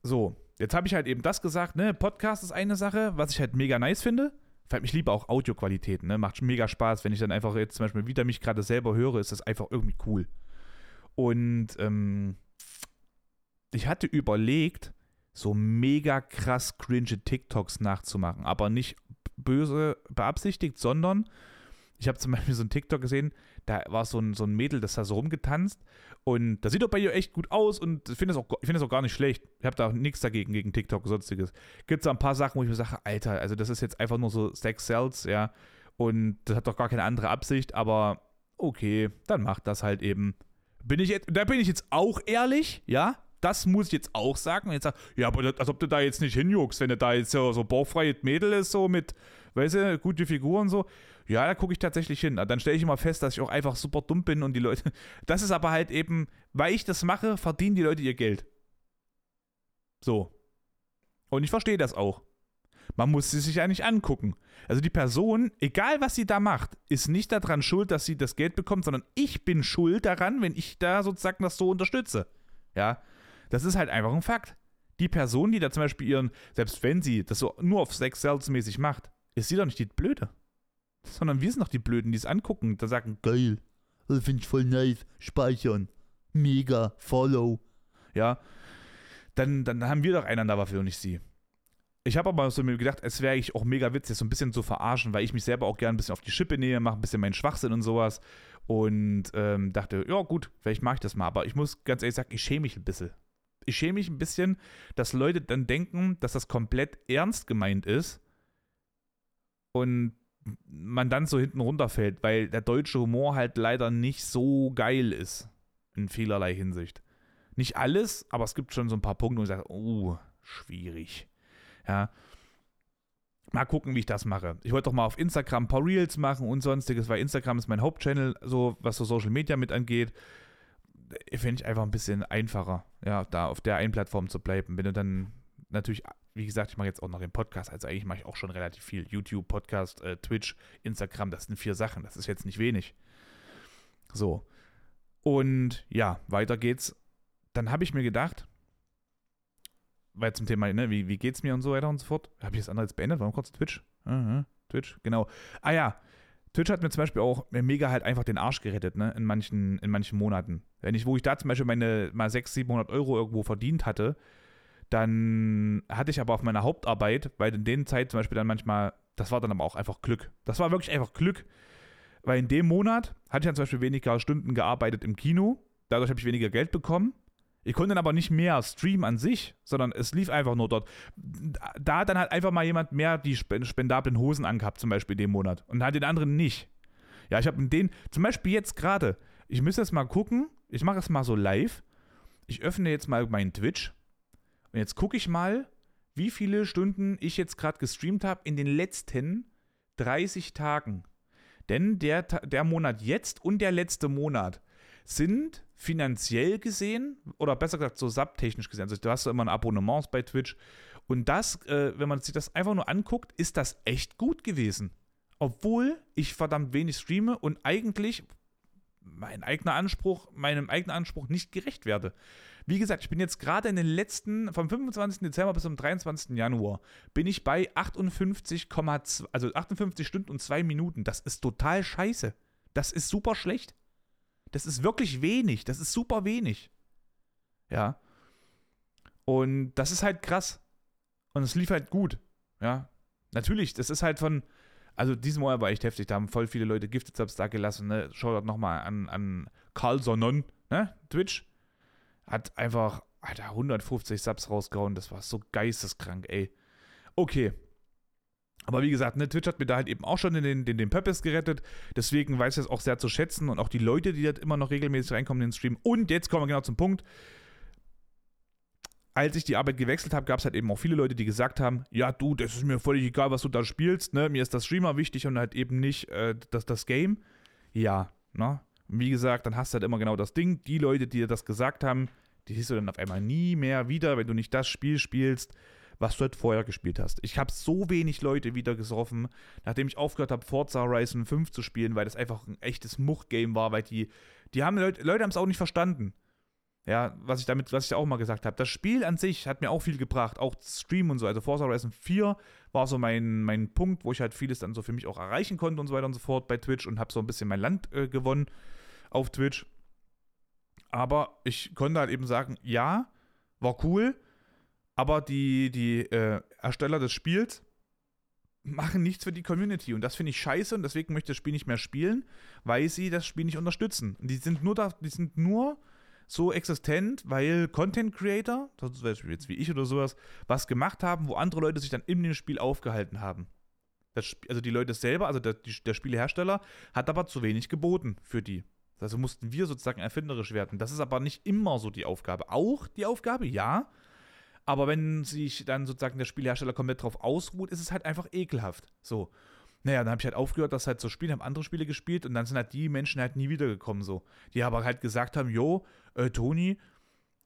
So, jetzt habe ich halt eben das gesagt, ne? Podcast ist eine Sache, was ich halt mega nice finde. Ich liebe auch Audioqualitäten, ne? Macht mega Spaß, wenn ich dann einfach jetzt zum Beispiel wieder mich gerade selber höre, ist das einfach irgendwie cool. Und ähm, ich hatte überlegt, so mega krass cringe TikToks nachzumachen, aber nicht böse beabsichtigt, sondern ich habe zum <laughs> Beispiel so ein TikTok gesehen, da war so ein, so ein Mädel, das da so rumgetanzt und das sieht doch bei ihr echt gut aus und ich finde es auch, find auch gar nicht schlecht. Ich habe da auch nichts dagegen, gegen TikTok und sonstiges. Gibt es ein paar Sachen, wo ich mir sage, Alter, also das ist jetzt einfach nur so Sex Cells, ja, und das hat doch gar keine andere Absicht, aber okay, dann macht das halt eben. Bin ich da bin ich jetzt auch ehrlich, ja. Das muss ich jetzt auch sagen. Jetzt sag, ja, aber als ob du da jetzt nicht hinjuckst, wenn du da jetzt so, so bauchfreie Mädel ist, so mit, weißt du, gute Figur und so. Ja, da gucke ich tatsächlich hin. Dann stelle ich immer fest, dass ich auch einfach super dumm bin und die Leute. <laughs> Das ist aber halt eben, weil ich das mache, verdienen die Leute ihr Geld. So. Und ich verstehe das auch. Man muss sie sich nicht angucken. Also die Person, egal was sie da macht, ist nicht daran schuld, dass sie das Geld bekommt, sondern ich bin schuld daran, wenn ich da sozusagen das so unterstütze. Ja, das ist halt einfach ein Fakt. Die Person, die da zum Beispiel ihren, selbst wenn sie das so nur auf Sex Sales mäßig macht, ist sie doch nicht die Blöde. Sondern wir sind doch die Blöden, die es angucken, da sagen, geil, das finde ich voll nice, speichern, mega, follow. Ja, dann, dann haben wir doch einander dafür und nicht sie. Ich habe aber so mir gedacht, es wäre eigentlich auch mega witzig, so ein bisschen zu verarschen, weil ich mich selber auch gerne ein bisschen auf die Schippe nähe, mache ein bisschen meinen Schwachsinn und sowas. Und ähm, dachte, ja gut, vielleicht mache ich das mal. Aber ich muss ganz ehrlich sagen, ich schäme mich ein bisschen. Ich schäme mich ein bisschen, dass Leute dann denken, dass das komplett ernst gemeint ist und man dann so hinten runterfällt, weil der deutsche Humor halt leider nicht so geil ist. In vielerlei Hinsicht. Nicht alles, aber es gibt schon so ein paar Punkte, wo ich sage, oh, schwierig. Ja. Mal gucken, wie ich das mache. Ich wollte doch mal auf Instagram ein paar Reels machen und sonstiges, weil Instagram ist mein Hauptchannel, so was so Social Media mit angeht. Finde ich einfach ein bisschen einfacher, ja, da auf der einen Plattform zu bleiben. Wenn du dann natürlich, wie gesagt, ich mache jetzt auch noch den Podcast, also eigentlich mache ich auch schon relativ viel. YouTube, Podcast, äh, Twitch, Instagram, das sind vier Sachen, das ist jetzt nicht wenig. So. Und ja, weiter geht's. Dann habe ich mir gedacht, weil zum Thema, ne, wie, wie geht's mir und so weiter und so fort. Habe ich das andere jetzt beendet? Warum kurz Twitch? Aha, Twitch, genau. Ah ja, Twitch hat mir zum Beispiel auch mega halt einfach den Arsch gerettet, ne, in manchen, in manchen Monaten. Wenn ich, wo ich da zum Beispiel meine mal 600, 700 Euro irgendwo verdient hatte, dann hatte ich aber auf meiner Hauptarbeit, weil in den Zeit zum Beispiel dann manchmal, das war dann aber auch einfach Glück. Das war wirklich einfach Glück. Weil in dem Monat hatte ich dann zum Beispiel weniger Stunden gearbeitet im Kino. Dadurch habe ich weniger Geld bekommen. Ich konnte dann aber nicht mehr streamen an sich, sondern es lief einfach nur dort. Da hat dann halt einfach mal jemand mehr die spendablen Hosen angehabt, zum Beispiel dem Monat. Und hat den anderen nicht. Ja, ich habe den, zum Beispiel jetzt gerade, ich müsste jetzt mal gucken, ich mache es mal so live. Ich öffne jetzt mal meinen Twitch und jetzt gucke ich mal, wie viele Stunden ich jetzt gerade gestreamt habe in den letzten 30 Tagen. Denn der, der Monat jetzt und der letzte Monat sind finanziell gesehen, oder besser gesagt so subtechnisch gesehen, also du hast ja immer ein Abonnement bei Twitch. Und das, äh, wenn man sich das einfach nur anguckt, ist das echt gut gewesen. Obwohl ich verdammt wenig streame und eigentlich mein eigener Anspruch, meinem eigenen Anspruch nicht gerecht werde. Wie gesagt, ich bin jetzt gerade in den letzten, vom 25. Dezember bis zum 23. Januar, bin ich bei 58,2, also 58 Stunden und 2 Minuten. Das ist total scheiße. Das ist super schlecht. Das ist wirklich wenig. Das ist super wenig. Ja. Und das ist halt krass. Und es lief halt gut. Ja. Natürlich, das ist halt von, also diesen Monat war echt heftig. Da haben voll viele Leute Gifted Subs da gelassen. Ne? Schaut nochmal an, an Carl Sonnen, ne? Twitch hat einfach, Alter, 150 Subs rausgehauen. Das war so geisteskrank, ey. Okay. Aber wie gesagt, ne, Twitch hat mir da halt eben auch schon den, den, den Purpose gerettet. Deswegen weiß ich es auch sehr zu schätzen und auch die Leute, die da immer noch regelmäßig reinkommen in den Stream. Und jetzt kommen wir genau zum Punkt. Als ich die Arbeit gewechselt habe, gab es halt eben auch viele Leute, die gesagt haben: Ja, du, das ist mir völlig egal, was du da spielst. Ne? Mir ist das Streamer wichtig und halt eben nicht äh, das, das Game. Ja, ne? Wie gesagt, dann hast du halt immer genau das Ding. Die Leute, die dir das gesagt haben, die siehst du dann auf einmal nie mehr wieder, wenn du nicht das Spiel spielst, was du halt vorher gespielt hast. Ich habe so wenig Leute wieder gesoffen, nachdem ich aufgehört habe, Forza Horizon 5 zu spielen, weil das einfach ein echtes Much-Game war, weil die, die haben Leute, Leute haben es auch nicht verstanden. Ja, was ich damit, was ich auch mal gesagt habe. Das Spiel an sich hat mir auch viel gebracht, auch Stream und so. Also Forza Horizon 4 war so mein, mein Punkt, wo ich halt vieles dann so für mich auch erreichen konnte und so weiter und so fort bei Twitch und habe so ein bisschen mein Land äh, gewonnen auf Twitch. Aber ich konnte halt eben sagen, ja, war cool, aber die, die äh, Ersteller des Spiels machen nichts für die Community und das finde ich scheiße und deswegen möchte ich das Spiel nicht mehr spielen, weil sie das Spiel nicht unterstützen. Und die sind nur da, die sind nur so existent, weil Content Creator, zum Beispiel jetzt wie ich oder sowas, was gemacht haben, wo andere Leute sich dann in dem Spiel aufgehalten haben. Das, also die Leute selber, also der, der Spielehersteller, hat aber zu wenig geboten für die. Also mussten wir sozusagen erfinderisch werden. Das ist aber nicht immer so die Aufgabe. Auch die Aufgabe, ja. Aber wenn sich dann sozusagen der Spielhersteller komplett drauf ausruht, ist es halt einfach ekelhaft. So. Naja, dann habe ich halt aufgehört, das halt zu spielen, habe andere Spiele gespielt und dann sind halt die Menschen halt nie wiedergekommen, so. Die aber halt gesagt haben, jo, äh, Toni,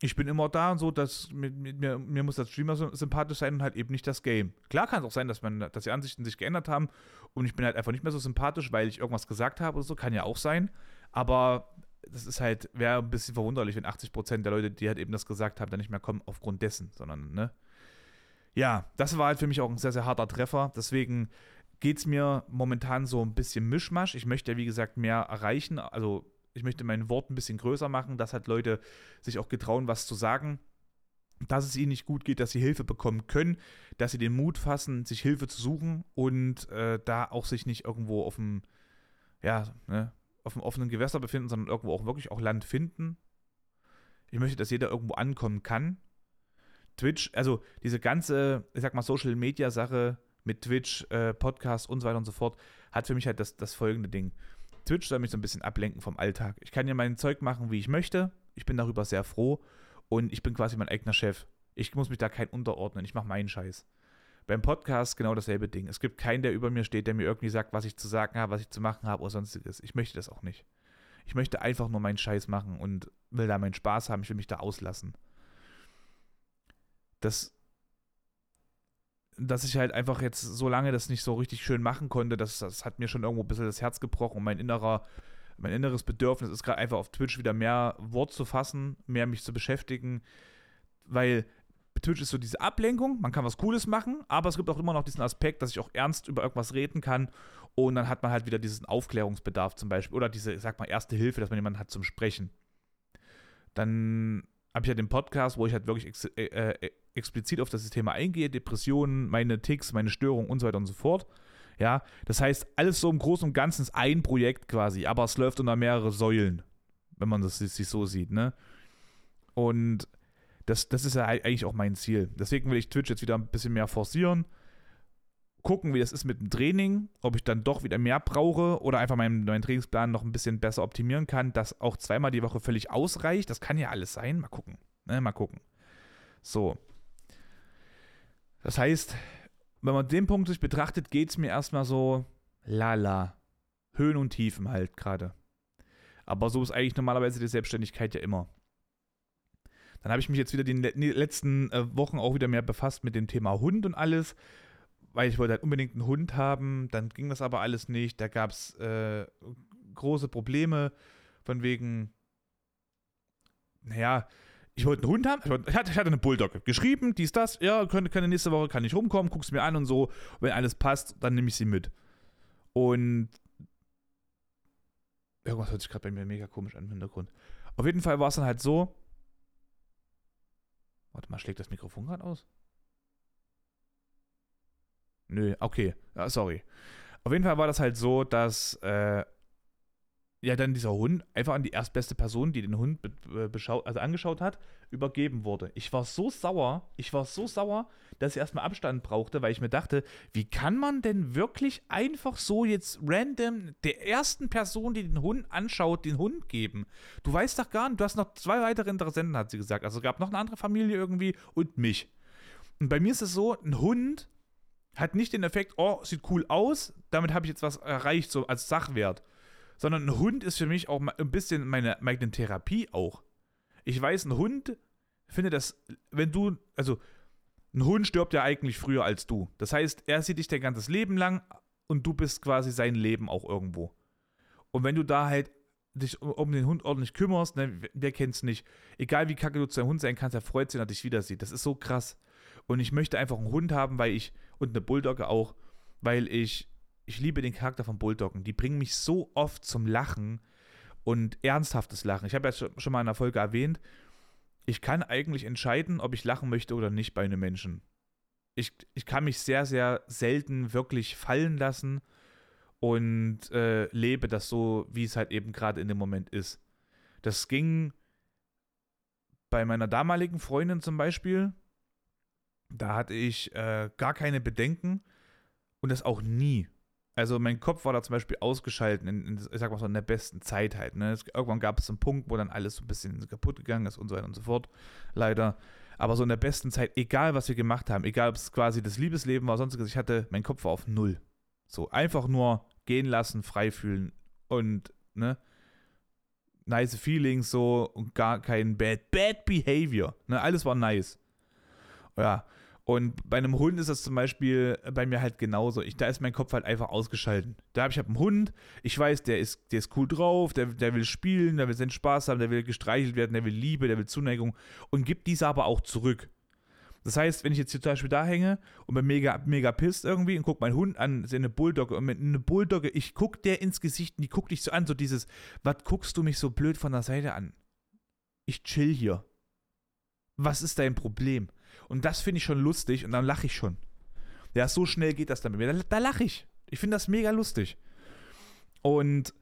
ich bin immer da und so, dass mir, mir, mir muss das Streamer sympathisch sein und halt eben nicht das Game. Klar kann es auch sein, dass, man, dass die Ansichten sich geändert haben und ich bin halt einfach nicht mehr so sympathisch, weil ich irgendwas gesagt habe oder so, kann ja auch sein. Aber das ist halt, wäre ein bisschen verwunderlich, wenn 80% der Leute, die halt eben das gesagt haben, dann nicht mehr kommen aufgrund dessen, sondern, ne? Ja, das war halt für mich auch ein sehr, sehr harter Treffer. Deswegen geht es mir momentan so ein bisschen Mischmasch. Ich möchte ja, wie gesagt, mehr erreichen. Also, ich möchte mein Wort ein bisschen größer machen, dass halt Leute sich auch getrauen, was zu sagen. Dass es ihnen nicht gut geht, dass sie Hilfe bekommen können, dass sie den Mut fassen, sich Hilfe zu suchen und äh, da auch sich nicht irgendwo auf dem, ja, ne, auf dem offenen Gewässer befinden, sondern irgendwo auch wirklich auch Land finden. Ich möchte, dass jeder irgendwo ankommen kann. Twitch, also diese ganze, ich sag mal, Social Media Sache mit Twitch, äh, Podcast und so weiter und so fort, hat für mich halt das, das folgende Ding. Twitch soll mich so ein bisschen ablenken vom Alltag. Ich kann ja mein Zeug machen, wie ich möchte. Ich bin darüber sehr froh und ich bin quasi mein eigener Chef. Ich muss mich da kein unterordnen. Ich mache meinen Scheiß. Beim Podcast genau dasselbe Ding. Es gibt keinen, der über mir steht, der mir irgendwie sagt, was ich zu sagen habe, was ich zu machen habe oder sonstiges. Ich möchte das auch nicht. Ich möchte einfach nur meinen Scheiß machen und will da meinen Spaß haben. Ich will mich da auslassen. Das, dass ich halt einfach jetzt so lange das nicht so richtig schön machen konnte, das, das hat mir schon irgendwo ein bisschen das Herz gebrochen und mein innerer, mein inneres Bedürfnis ist gerade einfach auf Twitch wieder mehr Wort zu fassen, mehr mich zu beschäftigen, weil Twitch ist so diese Ablenkung, man kann was Cooles machen, aber es gibt auch immer noch diesen Aspekt, dass ich auch ernst über irgendwas reden kann und dann hat man halt wieder diesen Aufklärungsbedarf zum Beispiel oder diese, sag mal, erste Hilfe, dass man jemanden hat zum Sprechen. Dann habe ich ja den Podcast, wo ich halt wirklich ex äh, äh, explizit auf das Thema eingehe, Depressionen, meine Ticks, meine Störungen und so weiter und so fort. Ja, das heißt, alles so im Großen und Ganzen ist ein Projekt quasi, aber es läuft unter mehrere Säulen, wenn man das sich so sieht, ne? Und das, das ist ja eigentlich auch mein Ziel. Deswegen will ich Twitch jetzt wieder ein bisschen mehr forcieren. Gucken, wie das ist mit dem Training, ob ich dann doch wieder mehr brauche oder einfach meinen, meinen Trainingsplan noch ein bisschen besser optimieren kann, dass auch zweimal die Woche völlig ausreicht. Das kann ja alles sein. Mal gucken. Ne, mal gucken. So. Das heißt, wenn man den Punkt sich betrachtet, geht es mir erstmal so lala. Höhen und Tiefen halt gerade. Aber so ist eigentlich normalerweise die Selbstständigkeit ja immer. Dann habe ich mich jetzt wieder die letzten äh, Wochen auch wieder mehr befasst mit dem Thema Hund und alles, weil ich wollte halt unbedingt einen Hund haben. Dann ging das aber alles nicht. Da gab es äh, große Probleme von wegen, naja, ich wollte einen Hund haben. Ich hatte, ich hatte eine Bulldog geschrieben, dies, das. Ja, könnte, könnte nächste Woche kann ich rumkommen, guck's mir an und so. Wenn alles passt, dann nehme ich sie mit. Und irgendwas hört sich gerade bei mir mega komisch an im Hintergrund. Auf jeden Fall war es dann halt so, Warte mal, schlägt das Mikrofon gerade aus? Nö, okay. Ja, sorry. Auf jeden Fall war das halt so, dass äh, ja dann dieser Hund einfach an die erstbeste Person, die den Hund also angeschaut hat, übergeben wurde. Ich war so sauer, ich war so sauer, dass ich erstmal Abstand brauchte, weil ich mir dachte, wie kann man denn wirklich einfach so jetzt random der ersten Person, die den Hund anschaut, den Hund geben? Du weißt doch gar nicht, du hast noch zwei weitere Interessenten, hat sie gesagt. Also gab noch eine andere Familie irgendwie und mich. Und bei mir ist es so, ein Hund hat nicht den Effekt, oh, sieht cool aus, damit habe ich jetzt was erreicht, so als Sachwert sondern ein Hund ist für mich auch ein bisschen meine, meine Therapie auch. Ich weiß, ein Hund findet das, wenn du, also ein Hund stirbt ja eigentlich früher als du. Das heißt, er sieht dich dein ganzes Leben lang und du bist quasi sein Leben auch irgendwo. Und wenn du da halt dich um den Hund ordentlich kümmerst, ne, wer kennt's nicht, egal wie kacke du zu deinem Hund sein kannst, er freut sich, wenn er dich wieder sieht. Das ist so krass. Und ich möchte einfach einen Hund haben, weil ich, und eine Bulldogge auch, weil ich ich liebe den Charakter von Bulldoggen. Die bringen mich so oft zum Lachen und ernsthaftes Lachen. Ich habe ja schon mal in einer Folge erwähnt, ich kann eigentlich entscheiden, ob ich lachen möchte oder nicht bei einem Menschen. Ich, ich kann mich sehr, sehr selten wirklich fallen lassen und äh, lebe das so, wie es halt eben gerade in dem Moment ist. Das ging bei meiner damaligen Freundin zum Beispiel. Da hatte ich äh, gar keine Bedenken und das auch nie. Also mein Kopf war da zum Beispiel ausgeschaltet, in, in, ich sag mal so, in der besten Zeit halt. Ne? Es, irgendwann gab es einen Punkt, wo dann alles so ein bisschen kaputt gegangen ist und so weiter und so fort. Leider. Aber so in der besten Zeit, egal was wir gemacht haben, egal ob es quasi das Liebesleben war, sonstiges, ich hatte, mein Kopf war auf Null. So, einfach nur gehen lassen, frei fühlen und, ne, nice Feelings so und gar kein bad, bad Behavior. Ne, alles war nice. Ja, und bei einem Hund ist das zum Beispiel bei mir halt genauso. Ich, da ist mein Kopf halt einfach ausgeschaltet. Da habe ich hab einen Hund, ich weiß, der ist, der ist cool drauf, der, der will spielen, der will seinen Spaß haben, der will gestreichelt werden, der will Liebe, der will Zuneigung und gibt diese aber auch zurück. Das heißt, wenn ich jetzt hier zum Beispiel da hänge und bin mega, mega pisst irgendwie und gucke meinen Hund an, sehe eine Bulldogge und mit einer Bulldogge, ich gucke der ins Gesicht und die guckt dich so an, so dieses, was guckst du mich so blöd von der Seite an? Ich chill hier. Was ist dein Problem? Und das finde ich schon lustig und dann lache ich schon. Ja, so schnell geht das dann bei mir. Da, da lache ich. Ich finde das mega lustig. Und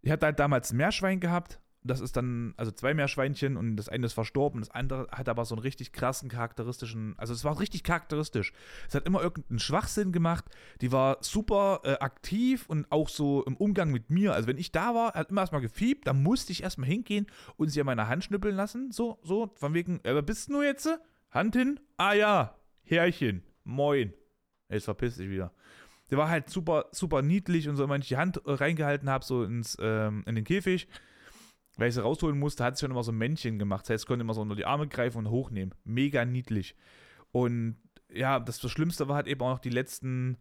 ich hatte halt damals ein Meerschwein gehabt. Das ist dann, also zwei Meerschweinchen und das eine ist verstorben. Das andere hat aber so einen richtig krassen, charakteristischen, also es war richtig charakteristisch. Es hat immer irgendeinen Schwachsinn gemacht. Die war super äh, aktiv und auch so im Umgang mit mir. Also wenn ich da war, hat immer erstmal gefiebt, dann musste ich erstmal hingehen und sie an meiner Hand schnippeln lassen. So, so, von wegen, äh, bist du jetzt? Hand hin? Ah ja, Härchen. Moin. Jetzt verpiss dich wieder. Der war halt super, super niedlich und so, wenn ich die Hand äh, reingehalten habe, so ins, ähm, in den Käfig, weil ich sie rausholen musste, hat es schon immer so ein Männchen gemacht. Das heißt, ich konnte immer so unter die Arme greifen und hochnehmen. Mega niedlich. Und ja, das, das Schlimmste war halt eben auch noch die letzten,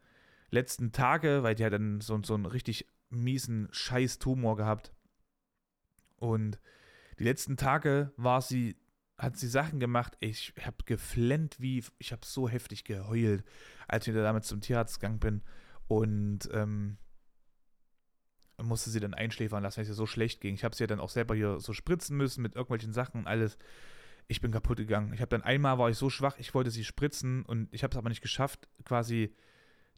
letzten Tage, weil die hat dann so, so einen richtig miesen Scheiß-Tumor gehabt. Und die letzten Tage war sie, hat sie Sachen gemacht, ich habe geflennt wie, ich habe so heftig geheult, als ich damit zum Tierarzt gegangen bin. Und ähm, musste sie dann einschläfern lassen, weil es ihr so schlecht ging. Ich habe sie ja dann auch selber hier so spritzen müssen mit irgendwelchen Sachen und alles. Ich bin kaputt gegangen. Ich habe dann einmal war ich so schwach, ich wollte sie spritzen und ich habe es aber nicht geschafft, quasi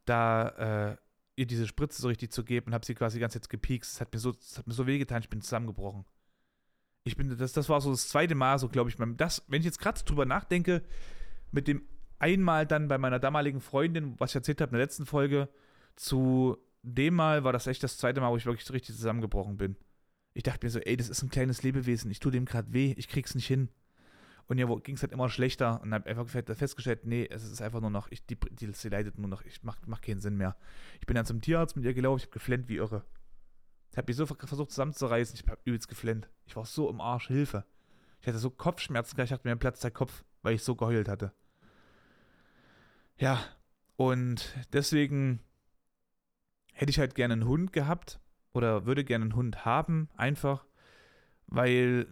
da äh, ihr diese Spritze so richtig zu geben und habe sie quasi ganze Zeit gepiekst. Es hat mir so, es hat mir so wehgetan, ich bin zusammengebrochen. Ich bin, das, das war so das zweite Mal, so glaube ich, das, wenn ich jetzt gerade drüber nachdenke, mit dem einmal dann bei meiner damaligen Freundin, was ich erzählt habe in der letzten Folge, zu dem Mal war das echt das zweite Mal, wo ich wirklich richtig zusammengebrochen bin. Ich dachte mir so, ey, das ist ein kleines Lebewesen, ich tue dem gerade weh, ich krieg's nicht hin. Und ja, ging es halt immer schlechter und habe einfach festgestellt, nee, es ist einfach nur noch, ich, die, die, sie leidet nur noch, ich mach, mach keinen Sinn mehr. Ich bin dann zum Tierarzt mit ihr gelaufen, ich habe geflennt wie irre. Ich habe mich so versucht zusammenzureißen, ich habe übelst geflennt. Ich war so im Arsch, Hilfe. Ich hatte so Kopfschmerzen, ich dachte mir, Platz der Kopf, weil ich so geheult hatte. Ja, und deswegen hätte ich halt gerne einen Hund gehabt oder würde gerne einen Hund haben, einfach, weil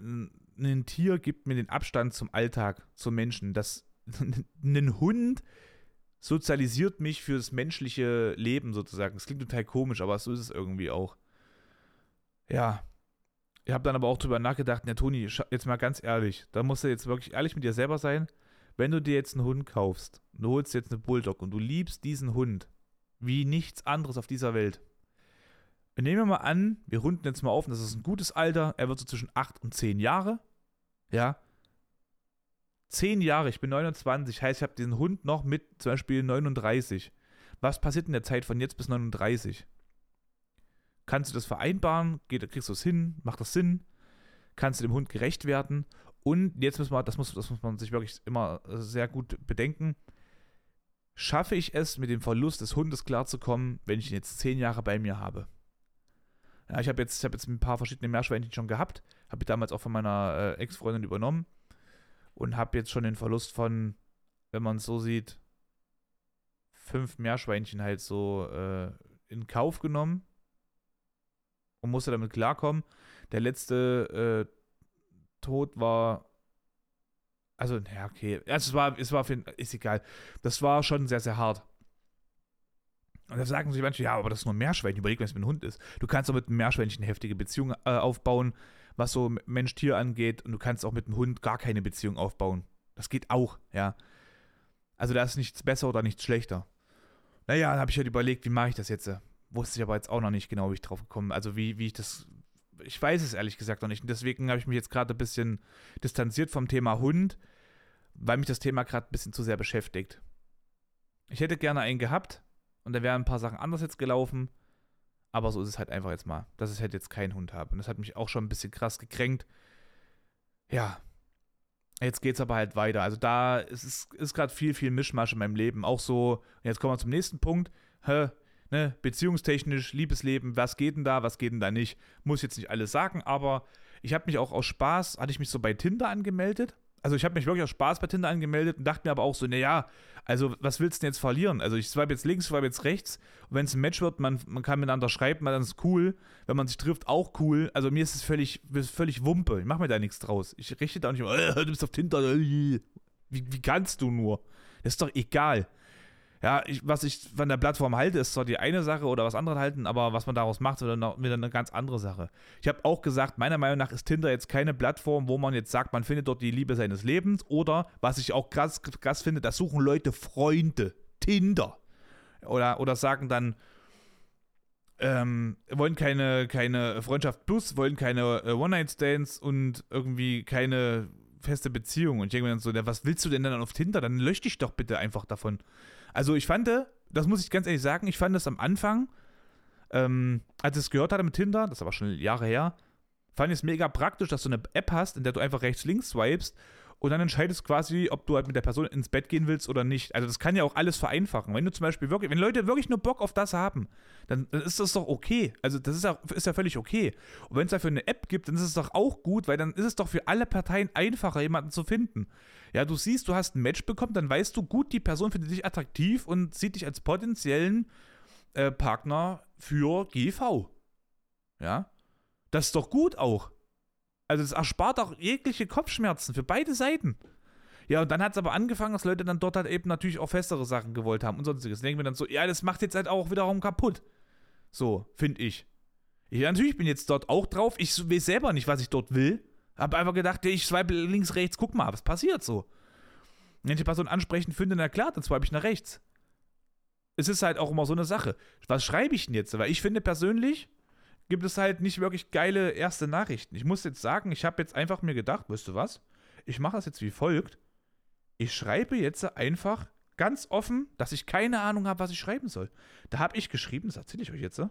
ein Tier gibt mir den Abstand zum Alltag, zum Menschen. Das, <laughs> ein Hund sozialisiert mich für das menschliche Leben sozusagen. Das klingt total komisch, aber so ist es irgendwie auch. Ja. Ich habe dann aber auch drüber nachgedacht, ja, Toni, jetzt mal ganz ehrlich, da musst du jetzt wirklich ehrlich mit dir selber sein. Wenn du dir jetzt einen Hund kaufst, du holst jetzt eine Bulldog und du liebst diesen Hund wie nichts anderes auf dieser Welt. Nehmen wir mal an, wir runden jetzt mal auf, das ist ein gutes Alter, er wird so zwischen 8 und 10 Jahre. Ja. Zehn Jahre, ich bin 29, heißt, ich habe diesen Hund noch mit zum Beispiel 39. Was passiert in der Zeit von jetzt bis 39? Kannst du das vereinbaren? Geht, kriegst du es hin? Macht das Sinn? Kannst du dem Hund gerecht werden? Und jetzt müssen wir, das muss, das muss man sich wirklich immer sehr gut bedenken. Schaffe ich es, mit dem Verlust des Hundes klarzukommen, wenn ich ihn jetzt zehn Jahre bei mir habe? Ja, ich habe jetzt, hab jetzt ein paar verschiedene Meerschweinchen schon gehabt. Habe ich damals auch von meiner äh, Ex-Freundin übernommen. Und habe jetzt schon den Verlust von, wenn man es so sieht, fünf Meerschweinchen halt so äh, in Kauf genommen. Und musste damit klarkommen. Der letzte äh, Tod war also, ja, okay. Also es war, es war für, ist egal. Das war schon sehr, sehr hart. Und da sagen sich manche, ja, aber das ist nur ein Meerschweinchen. Überleg, wenn es mit einem Hund ist. Du kannst auch mit einem Meerschweinchen heftige Beziehung äh, aufbauen, was so Mensch-Tier angeht. Und du kannst auch mit einem Hund gar keine Beziehung aufbauen. Das geht auch, ja. Also da ist nichts besser oder nichts schlechter. Naja, dann habe ich halt überlegt, wie mache ich das jetzt? Wusste ich aber jetzt auch noch nicht genau, wie ich drauf gekommen bin. Also wie, wie ich das. Ich weiß es ehrlich gesagt noch nicht. Und deswegen habe ich mich jetzt gerade ein bisschen distanziert vom Thema Hund, weil mich das Thema gerade ein bisschen zu sehr beschäftigt. Ich hätte gerne einen gehabt, und da wären ein paar Sachen anders jetzt gelaufen. Aber so ist es halt einfach jetzt mal, dass ich halt jetzt keinen Hund habe. Und das hat mich auch schon ein bisschen krass gekränkt. Ja. Jetzt geht es aber halt weiter. Also da ist ist gerade viel, viel Mischmasch in meinem Leben. Auch so, und jetzt kommen wir zum nächsten Punkt. Hä, ne, beziehungstechnisch, Liebesleben, was geht denn da, was geht denn da nicht? Muss jetzt nicht alles sagen, aber ich habe mich auch aus Spaß, hatte ich mich so bei Tinder angemeldet also ich habe mich wirklich aus Spaß bei Tinder angemeldet und dachte mir aber auch so, naja, also was willst du denn jetzt verlieren? Also ich swipe jetzt links, swipe jetzt rechts und wenn es ein Match wird, man, man kann miteinander schreiben, dann ist cool. Wenn man sich trifft, auch cool. Also mir ist es völlig, völlig Wumpe. Ich mache mir da nichts draus. Ich richte da nicht immer, äh, du bist auf Tinder. Äh, wie, wie kannst du nur? Das ist doch egal ja, ich, was ich von der Plattform halte, ist zwar die eine Sache oder was andere halten, aber was man daraus macht, ist wieder eine ganz andere Sache. Ich habe auch gesagt, meiner Meinung nach ist Tinder jetzt keine Plattform, wo man jetzt sagt, man findet dort die Liebe seines Lebens oder, was ich auch krass, krass finde, da suchen Leute Freunde. Tinder. Oder, oder sagen dann, ähm, wollen keine, keine Freundschaft plus, wollen keine äh, One-Night-Stands und irgendwie keine feste Beziehung. Und ich denke mir dann so, was willst du denn dann auf Tinder? Dann lösch dich doch bitte einfach davon. Also ich fand, das muss ich ganz ehrlich sagen, ich fand das am Anfang, ähm, als ich es gehört hatte mit Tinder, das ist aber schon Jahre her, fand ich es mega praktisch, dass du eine App hast, in der du einfach rechts-links swipest und dann entscheidest quasi, ob du halt mit der Person ins Bett gehen willst oder nicht. Also das kann ja auch alles vereinfachen. Wenn du zum Beispiel wirklich, wenn Leute wirklich nur Bock auf das haben, dann, dann ist das doch okay. Also das ist ja, ist ja völlig okay. Und wenn es dafür eine App gibt, dann ist es doch auch gut, weil dann ist es doch für alle Parteien einfacher, jemanden zu finden. Ja, du siehst, du hast ein Match bekommen, dann weißt du, gut, die Person findet dich attraktiv und sieht dich als potenziellen äh, Partner für GV. Ja, das ist doch gut auch. Also es erspart auch jegliche Kopfschmerzen für beide Seiten. Ja, und dann hat es aber angefangen, dass Leute dann dort halt eben natürlich auch festere Sachen gewollt haben und sonstiges. Denken wir dann so, ja, das macht jetzt halt auch wiederum kaputt. So, finde ich. Ich natürlich bin jetzt dort auch drauf. Ich weiß selber nicht, was ich dort will. Hab einfach gedacht, ich swipe links, rechts, guck mal, was passiert so. Wenn ich die Person ansprechend finde, na klar, dann swipe ich nach rechts. Es ist halt auch immer so eine Sache. Was schreibe ich denn jetzt? Weil ich finde persönlich, gibt es halt nicht wirklich geile erste Nachrichten. Ich muss jetzt sagen, ich habe jetzt einfach mir gedacht, weißt du was? Ich mache das jetzt wie folgt. Ich schreibe jetzt einfach ganz offen, dass ich keine Ahnung habe, was ich schreiben soll. Da habe ich geschrieben, das erzähle ich euch jetzt.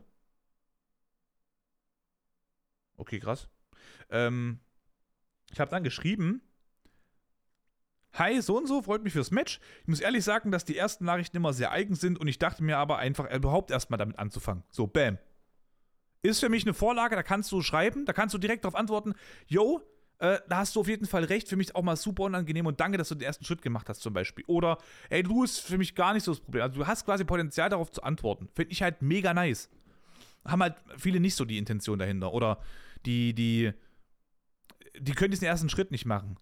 Okay, krass. Ähm, ich habe dann geschrieben, Hi, so und so, freut mich fürs Match. Ich muss ehrlich sagen, dass die ersten Nachrichten immer sehr eigen sind und ich dachte mir aber einfach überhaupt erstmal damit anzufangen. So, bam. Ist für mich eine Vorlage, da kannst du schreiben, da kannst du direkt darauf antworten, yo, äh, da hast du auf jeden Fall recht, für mich auch mal super unangenehm und danke, dass du den ersten Schritt gemacht hast zum Beispiel. Oder, ey, du ist für mich gar nicht so das Problem. Also du hast quasi Potenzial darauf zu antworten. Finde ich halt mega nice. Haben halt viele nicht so die Intention dahinter. Oder die, die, die können diesen ersten Schritt nicht machen.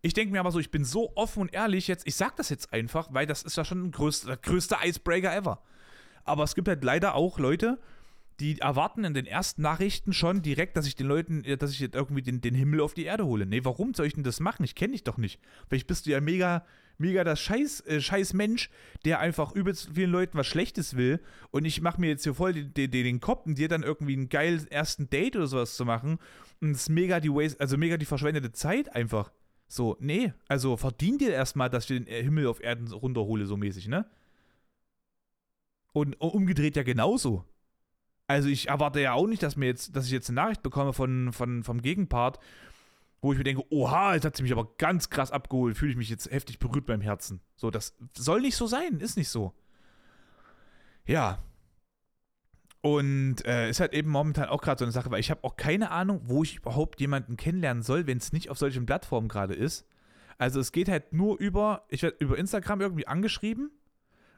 Ich denke mir aber so, ich bin so offen und ehrlich jetzt, ich sag das jetzt einfach, weil das ist ja schon ein größter, der größte Icebreaker ever. Aber es gibt halt leider auch Leute, die erwarten in den ersten Nachrichten schon direkt, dass ich den Leuten, dass ich jetzt irgendwie den, den Himmel auf die Erde hole. Nee, warum soll ich denn das machen? Ich kenne dich doch nicht. Vielleicht bist du ja mega, mega das scheiß, äh, scheiß Mensch, der einfach übelst vielen Leuten was Schlechtes will und ich mache mir jetzt hier voll den, den, den Kopf und dir dann irgendwie einen geilen ersten Date oder sowas zu machen und es ist mega die Waste, also mega die verschwendete Zeit einfach. So, nee, also verdien dir erstmal, dass ich den Himmel auf Erden runterhole, so mäßig, ne? Und umgedreht ja genauso. Also ich erwarte ja auch nicht, dass mir jetzt, dass ich jetzt eine Nachricht bekomme von, von, vom Gegenpart, wo ich mir denke, oha, jetzt hat sie mich aber ganz krass abgeholt, fühle ich mich jetzt heftig berührt beim Herzen. So, das soll nicht so sein, ist nicht so. Ja. Und äh, ist halt eben momentan auch gerade so eine Sache, weil ich habe auch keine Ahnung, wo ich überhaupt jemanden kennenlernen soll, wenn es nicht auf solchen Plattformen gerade ist. Also es geht halt nur über, ich werde über Instagram irgendwie angeschrieben,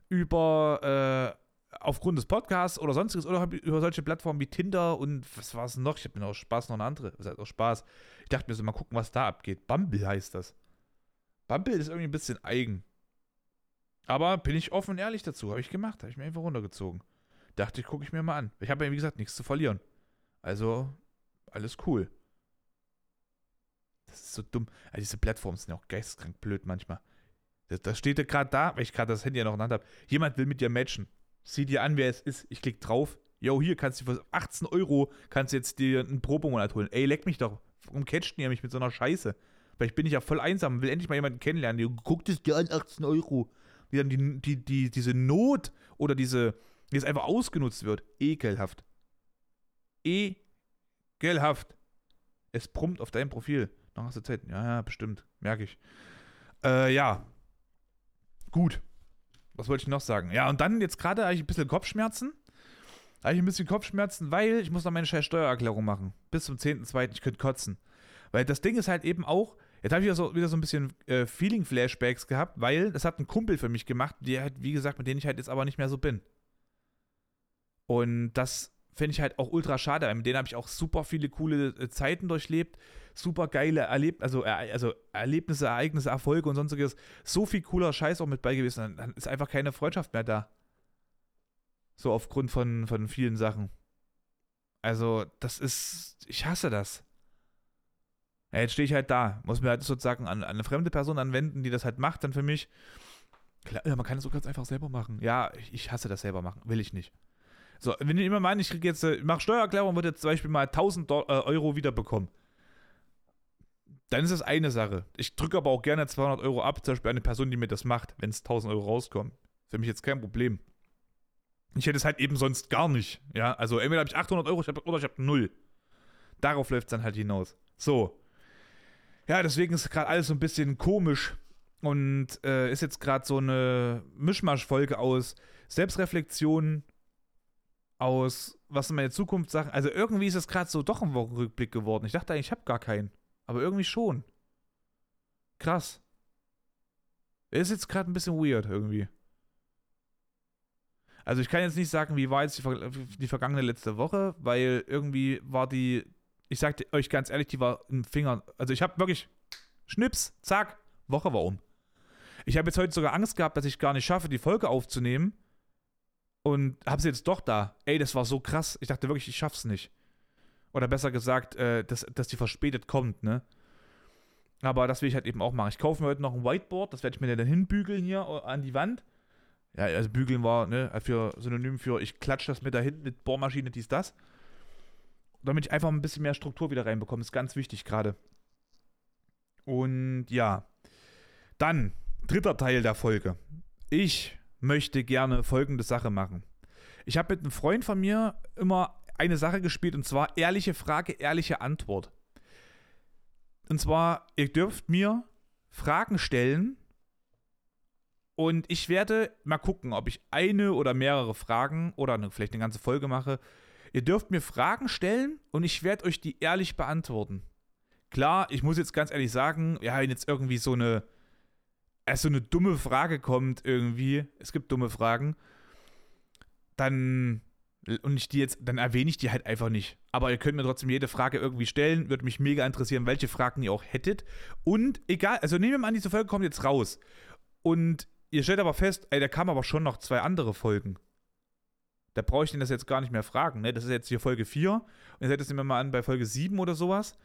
über äh, aufgrund des Podcasts oder sonstiges oder über solche Plattformen wie Tinder und was war es noch? Ich habe mir noch Spaß noch eine andere. Was heißt auch Spaß? Ich dachte mir so, mal gucken, was da abgeht. Bumble heißt das. Bumble ist irgendwie ein bisschen eigen. Aber bin ich offen und ehrlich dazu. Habe ich gemacht. Habe ich mir einfach runtergezogen. Dachte ich, gucke ich mir mal an. Ich habe ja, wie gesagt, nichts zu verlieren. Also, alles cool. Das ist so dumm. Also diese Plattformen sind ja auch geisteskrank blöd manchmal. Das, das steht ja gerade da, weil ich gerade das Handy ja noch in der Hand habe. Jemand will mit dir matchen sieh dir an, wer es ist. Ich klicke drauf. Yo, hier kannst du für 18 Euro kannst du jetzt dir einen Probemonat holen. Ey, leck mich doch. Warum catcht ihr mich mit so einer Scheiße? Weil ich bin ja voll einsam, will endlich mal jemanden kennenlernen. Die guckt es dir an, 18 Euro. Wie dann die, die, die, diese Not oder diese, die es einfach ausgenutzt wird. Ekelhaft. Ekelhaft. Es brummt auf deinem Profil. Noch hast du Zeit. Ja, ja, bestimmt. Merke ich. Äh, ja. Gut was wollte ich noch sagen? Ja, und dann jetzt gerade habe ich ein bisschen Kopfschmerzen. Habe ich ein bisschen Kopfschmerzen, weil ich muss noch meine scheiß Steuererklärung machen. Bis zum 10.2. Ich könnte kotzen. Weil das Ding ist halt eben auch, jetzt habe ich wieder so, wieder so ein bisschen äh, Feeling-Flashbacks gehabt, weil das hat ein Kumpel für mich gemacht, der halt, wie gesagt, mit dem ich halt jetzt aber nicht mehr so bin. Und das finde ich halt auch ultra schade, weil mit denen habe ich auch super viele coole äh, Zeiten durchlebt super geile Erleb also, also Erlebnisse, Ereignisse, Erfolge und sonstiges. So viel cooler Scheiß auch mit bei gewesen. Dann ist einfach keine Freundschaft mehr da. So aufgrund von, von vielen Sachen. Also, das ist. Ich hasse das. Ja, jetzt stehe ich halt da. Muss mir halt sozusagen an, an, eine fremde Person anwenden, die das halt macht, dann für mich. Klar, man kann es so ganz einfach selber machen. Ja, ich hasse das selber machen. Will ich nicht. So, wenn ich immer meine, ich kriege jetzt, ich mache Steuererklärung und würde jetzt zum Beispiel mal 1000 äh, Euro wiederbekommen dann ist das eine Sache. Ich drücke aber auch gerne 200 Euro ab, zum Beispiel eine Person, die mir das macht, wenn es 1000 Euro rauskommen. Für mich jetzt kein Problem. Ich hätte es halt eben sonst gar nicht. Ja, also entweder habe ich 800 Euro oder ich habe null. Darauf läuft es dann halt hinaus. So. Ja, deswegen ist gerade alles so ein bisschen komisch und äh, ist jetzt gerade so eine Mischmasch-Folge aus Selbstreflexion, aus was sind meine Zukunftssachen. Also irgendwie ist es gerade so doch ein Wochenrückblick geworden. Ich dachte eigentlich, ich habe gar keinen. Aber irgendwie schon. Krass. Ist jetzt gerade ein bisschen weird irgendwie. Also ich kann jetzt nicht sagen, wie war jetzt die, die, vergangene letzte Woche, weil irgendwie war die, ich sagte euch ganz ehrlich, die war im Finger. Also ich habe wirklich Schnips, zack, Woche war um. Ich habe jetzt heute sogar Angst gehabt, dass ich gar nicht schaffe, die Folge aufzunehmen. Und habe sie jetzt doch da. Ey, das war so krass. Ich dachte wirklich, ich schaff's nicht. Oder besser gesagt, äh, dass, dass die verspätet kommt, ne? Aber das will ich halt eben auch machen. Ich kaufe mir heute noch ein Whiteboard, das werde ich mir dann hinbügeln hier äh, an die Wand. Ja, also bügeln war, ne, für Synonym für ich klatsche das mit dahin mit Bohrmaschine, dies, das. Damit ich einfach ein bisschen mehr Struktur wieder reinbekomme. Ist ganz wichtig gerade. Und ja. Dann, dritter Teil der Folge. Ich möchte gerne folgende Sache machen. Ich habe mit einem Freund von mir immer eine Sache gespielt und zwar ehrliche Frage, ehrliche Antwort. Und zwar, ihr dürft mir Fragen stellen und ich werde mal gucken, ob ich eine oder mehrere Fragen oder eine, vielleicht eine ganze Folge mache. Ihr dürft mir Fragen stellen und ich werde euch die ehrlich beantworten. Klar, ich muss jetzt ganz ehrlich sagen, ja, wenn jetzt irgendwie so eine erst so eine dumme Frage kommt irgendwie, es gibt dumme Fragen, dann und ich die jetzt, dann erwähne ich die halt einfach nicht. Aber ihr könnt mir trotzdem jede Frage irgendwie stellen. Würde mich mega interessieren, welche Fragen ihr auch hättet. Und egal, also nehmen wir mal an, diese Folge kommt jetzt raus. Und ihr stellt aber fest, ey, da kamen aber schon noch zwei andere Folgen. Da brauche ich den das jetzt gar nicht mehr fragen. Ne? Das ist jetzt hier Folge 4. Und ihr seid jetzt nehmen wir mal an bei Folge 7 oder sowas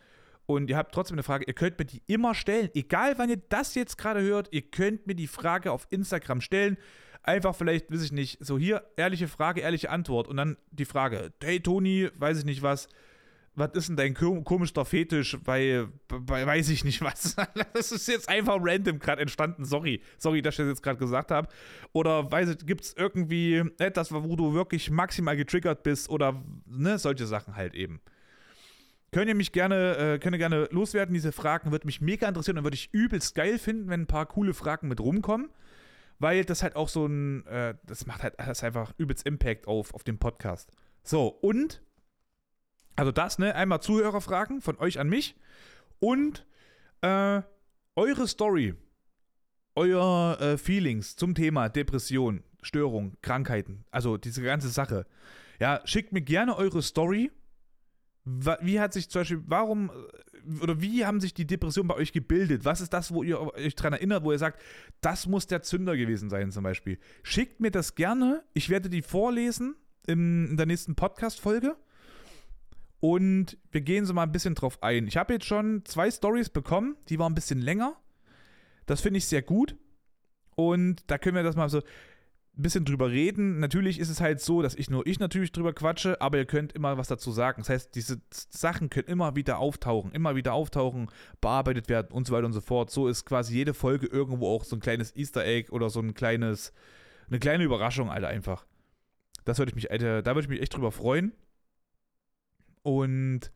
und ihr habt trotzdem eine Frage, ihr könnt mir die immer stellen. Egal, wann ihr das jetzt gerade hört, ihr könnt mir die Frage auf Instagram stellen. Einfach vielleicht, weiß ich nicht, so hier, ehrliche Frage, ehrliche Antwort. Und dann die Frage, hey Toni, weiß ich nicht was, was ist denn dein komischer Fetisch bei, bei weiß ich nicht was. <laughs> Das ist jetzt einfach random gerade entstanden. Sorry. Sorry, dass ich das jetzt gerade gesagt habe. Oder gibt es irgendwie etwas, wo du wirklich maximal getriggert bist oder ne, solche Sachen halt eben. Könnt ihr mich gerne, äh, könnt ihr gerne loswerden, diese Fragen. Würde mich mega interessieren und würde ich übelst geil finden, wenn ein paar coole Fragen mit rumkommen. Weil das halt auch so ein, äh, das macht halt das einfach übelst Impact auf, auf den Podcast. So, und, also das, ne, einmal Zuhörerfragen von euch an mich und äh, eure Story, euer äh, Feelings zum Thema Depression, Störung, Krankheiten, also diese ganze Sache. Ja, schickt mir gerne eure Story wie hat sich zum Beispiel, warum äh, oder wie haben sich die Depressionen bei euch gebildet? Was ist das, wo ihr euch daran erinnert, wo ihr sagt, das muss der Zünder gewesen sein, zum Beispiel? Schickt mir das gerne. Ich werde die vorlesen in, der nächsten Podcast-Folge. Und wir gehen so mal ein bisschen drauf ein. Ich habe jetzt schon zwei Stories bekommen, die waren ein bisschen länger. Das finde ich sehr gut. Und da können wir das mal so bisschen drüber reden. Natürlich ist es halt so, dass ich nur ich natürlich drüber quatsche, aber ihr könnt immer was dazu sagen. Das heißt, diese Sachen können immer wieder auftauchen, immer wieder auftauchen, bearbeitet werden und so weiter und so fort. So ist quasi jede Folge irgendwo auch so ein kleines Easter Egg oder so ein kleines, eine kleine Überraschung, Alter, einfach. Das würde ich mich, Alter, da würde ich mich echt drüber freuen. Und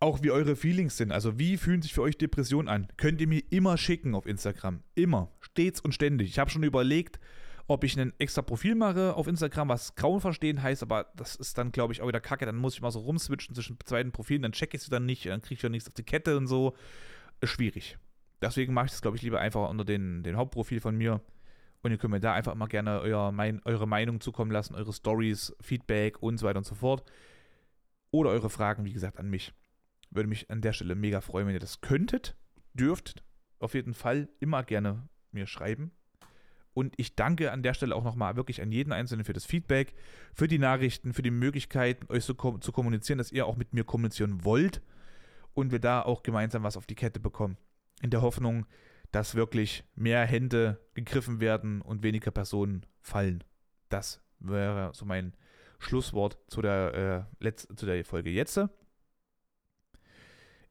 auch wie eure Feelings sind. Also wie fühlen sich für euch Depressionen an? Könnt ihr mir immer schicken auf Instagram. Immer. Stets und ständig. Ich habe schon überlegt, ob ich ein extra Profil mache auf Instagram, was Grauen verstehen heißt, aber das ist dann, glaube ich, auch wieder kacke. Dann muss ich mal so rumswitchen zwischen beiden Profilen, dann checke ich sie dann nicht, dann kriege ich ja nichts auf die Kette und so. Ist schwierig. Deswegen mache ich das, glaube ich, lieber einfach unter den, den Hauptprofil von mir. Und ihr könnt mir da einfach immer gerne euer, mein, eure Meinung zukommen lassen, eure Stories, Feedback und so weiter und so fort. Oder eure Fragen, wie gesagt, an mich. Würde mich an der Stelle mega freuen, wenn ihr das könntet, dürft. Auf jeden Fall immer gerne mir schreiben. Und ich danke an der Stelle auch nochmal wirklich an jeden Einzelnen für das Feedback, für die Nachrichten, für die Möglichkeit, euch so kom zu kommunizieren, dass ihr auch mit mir kommunizieren wollt und wir da auch gemeinsam was auf die Kette bekommen. In der Hoffnung, dass wirklich mehr Hände gegriffen werden und weniger Personen fallen. Das wäre so mein Schlusswort zu der, äh, zu der Folge jetzt.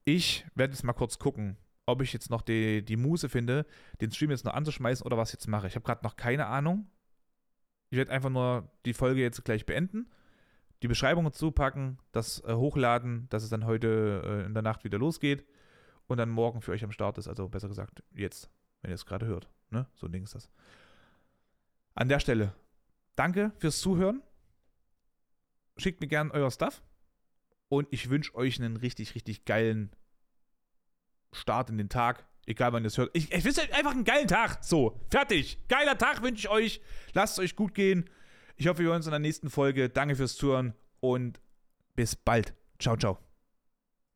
Ich werde jetzt mal kurz gucken, ob ich jetzt noch die, die Muße finde, den Stream jetzt noch anzuschmeißen oder was ich jetzt mache. Ich habe gerade noch keine Ahnung. Ich werde einfach nur die Folge jetzt gleich beenden, die Beschreibung zupacken, das äh, hochladen, dass es dann heute äh, in der Nacht wieder losgeht. und dann morgen für euch am Start ist. Also besser gesagt, jetzt, wenn ihr es gerade hört. Ne? So ein Ding ist das. An der Stelle, danke fürs Zuhören. Schickt mir gern euer Stuff. Und ich wünsche euch einen richtig, richtig geilen Start in den Tag. Egal wann ihr es hört. Ich, ich wünsche einfach einen geilen Tag. So, fertig. Geiler Tag wünsche ich euch. Lasst es euch gut gehen. Ich hoffe, wir hören uns in der nächsten Folge. Danke fürs Zuhören und bis bald. Ciao, ciao.